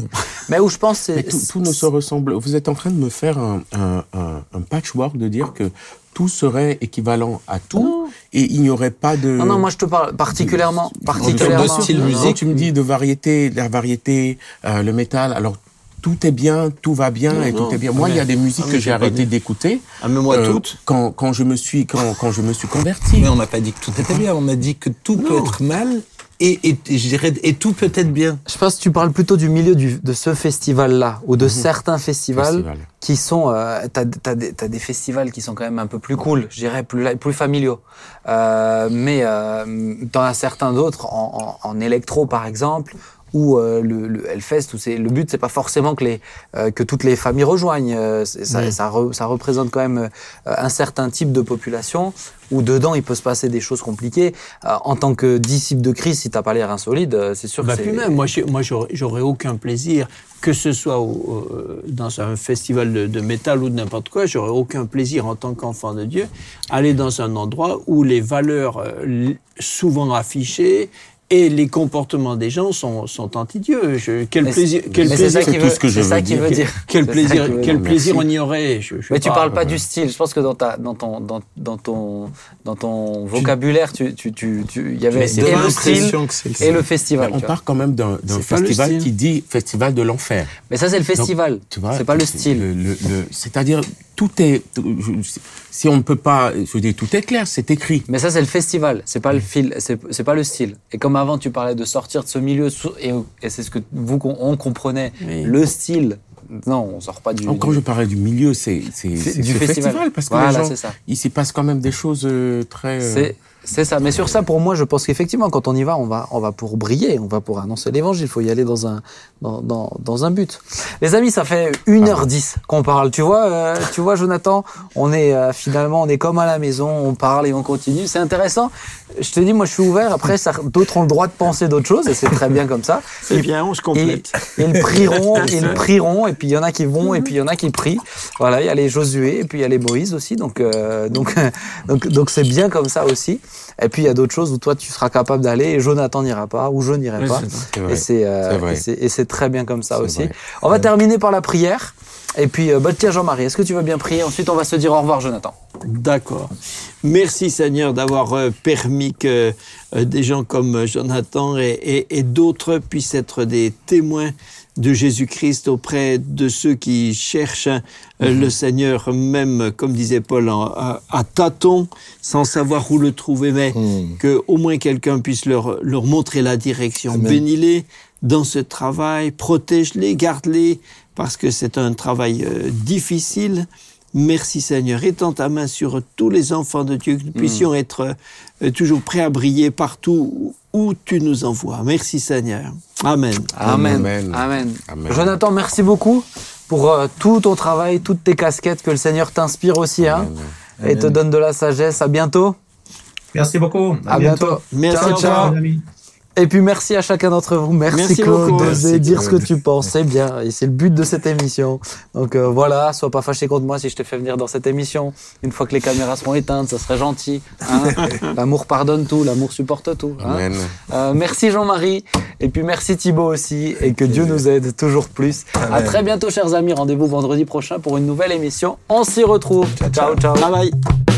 mais où je pense, c'est tout, tout ne se ressemble. Vous êtes en train de me faire un, un, un, un patchwork de dire que tout serait équivalent à tout et il n'y aurait pas de. non, non, moi je te parle particulièrement, de particulièrement. style Quand musique, tu me dis de variété, de la variété, euh, le métal, alors tout est bien, tout va bien Non, et non. tout est bien. Moi, il y a des musiques Ah, que j'ai arrêté d'écouter. Ah, mais moi, euh, toutes. Quand, quand je me suis quand, quand je me suis converti. Mais on n'a pas dit que tout était bien, on a dit que tout peut être mal et, et, et je dirais, et tout peut être bien. Je pense que tu parles plutôt du milieu du, de ce festival-là ou de certains festivals Festival. qui sont. Euh, t'as, t'as des, t'as des festivals qui sont quand même un peu plus cool, je dirais plus plus familiaux. Euh, mais euh, t'en as certains d'autres en, en, en électro par exemple. Ou euh, le, le Hellfest, où c'est le but, c'est pas forcément que les euh, que toutes les familles rejoignent. Euh, ça, ça, re- ça représente quand même euh, un certain type de population où dedans il peut se passer des choses compliquées. Euh, en tant que disciple de Christ, si t'as pas les reins solides, euh, c'est sûr Bah, que puis même, moi, je- moi j'aurais aucun plaisir, que ce soit au- au- dans un festival de, de métal ou de n'importe quoi, j'aurais aucun plaisir en tant qu'enfant de Dieu, aller dans un endroit où les valeurs euh, souvent affichées et les comportements des gens sont, sont anti-Dieu. Quel Mais plaisir, c'est- quel mais plaisir, c'est tout ce que je veux dire. veut dire. quel plaisir, veut quel on y aurait. Je, je sais Mais tu pas. parles pas du style. Je pense que dans ta, dans ton, dans, dans ton, dans ton vocabulaire, tu, tu, tu, il y avait et le style l'impression que c'est le et le Mais festival. on part quand même d'un festival style. qui dit festival de l'enfer. Mais ça, c'est le festival. Tu vois, C'est pas le style. le- le- le- C'est-à-dire, tout est. si on ne peut pas. Je veux dire, tout est clair, c'est écrit. Mais ça, c'est le festival. C'est pas le fil. C'est, pas le style. Et comme avant, tu parlais de sortir de ce milieu et, et c'est ce que vous on comprenait. Oui. Le style. Non, on sort pas du. Quand je parlais du milieu, c'est du ce festival. parce que Voilà, les gens, il s'y passe quand même des choses euh, très. C'est ça. Mais sur ça, pour moi, je pense qu'effectivement, quand on y va, on va, on va pour briller, on va pour annoncer l'évangile. Il faut y aller dans un, dans, dans, dans un but. Les amis, ça fait 1h10 qu'on parle. Tu vois, euh, tu vois, Jonathan, on est euh, finalement, on est comme à la maison, on parle et on continue. C'est intéressant. Je te dis, moi, je suis ouvert. Après, ça- d'autres ont le droit de penser d'autres choses et c'est très bien comme ça. C'est bien, on se Et, complète. et ils prieront, ils prieront, et puis il y en a qui vont, et puis il y en a qui prient. Voilà, il y a les Josué, et puis il y a les Moïse aussi, donc euh, donc donc donc c'est bien comme ça aussi. Et puis il y a d'autres choses où toi tu seras capable d'aller, et Jonathan n'ira pas, ou je n'irai Oui, pas. Et c'est euh, et très bien comme ça aussi. vrai. On va terminer par la prière. Et puis, euh, bah, tiens Jean-Marie, est-ce que tu veux bien prier? Ensuite, on va se dire au revoir, Jonathan. D'accord. Merci Seigneur d'avoir euh, permis que euh, des gens comme euh, Jonathan et, et- et d'autres puissent être des témoins de Jésus-Christ auprès de ceux qui cherchent euh, le Seigneur, même, comme disait Paul, à, à tâtons, sans savoir où le trouver, mais Mm. que au moins quelqu'un puisse leur, leur montrer la direction. Bénis-les dans ce travail, protège-les, garde-les, parce que c'est un travail euh, difficile. Merci Seigneur. Étends ta main sur tous les enfants de Dieu, que nous puissions être euh, toujours prêts à briller partout où tu nous envoies. Merci Seigneur. Amen. Amen. Amen. Amen. Amen. Jonathan, merci beaucoup pour euh, tout ton travail, toutes tes casquettes, que le Seigneur t'inspire aussi, hein, et te donne de la sagesse. À bientôt. Merci beaucoup. À bientôt. Merci, Ciao, au ciao. Et puis merci à chacun d'entre vous. Merci, Merci Claude beaucoup. d'oser Merci, dire ce que tu penses. C'est bien. Et c'est le but de cette émission. Donc euh, voilà, sois pas fâché contre moi si je te fais venir dans cette émission. Une fois que les caméras seront éteintes, ça serait gentil. hein. l'amour pardonne tout, l'amour supporte tout. hein. Amen. Euh, merci Jean-Marie. Et puis merci Thibaut aussi. Et que Dieu nous aide toujours plus. À Amen. très bientôt, chers amis. Rendez-vous vendredi prochain pour une nouvelle émission. On s'y retrouve. ciao. ciao. Bye bye.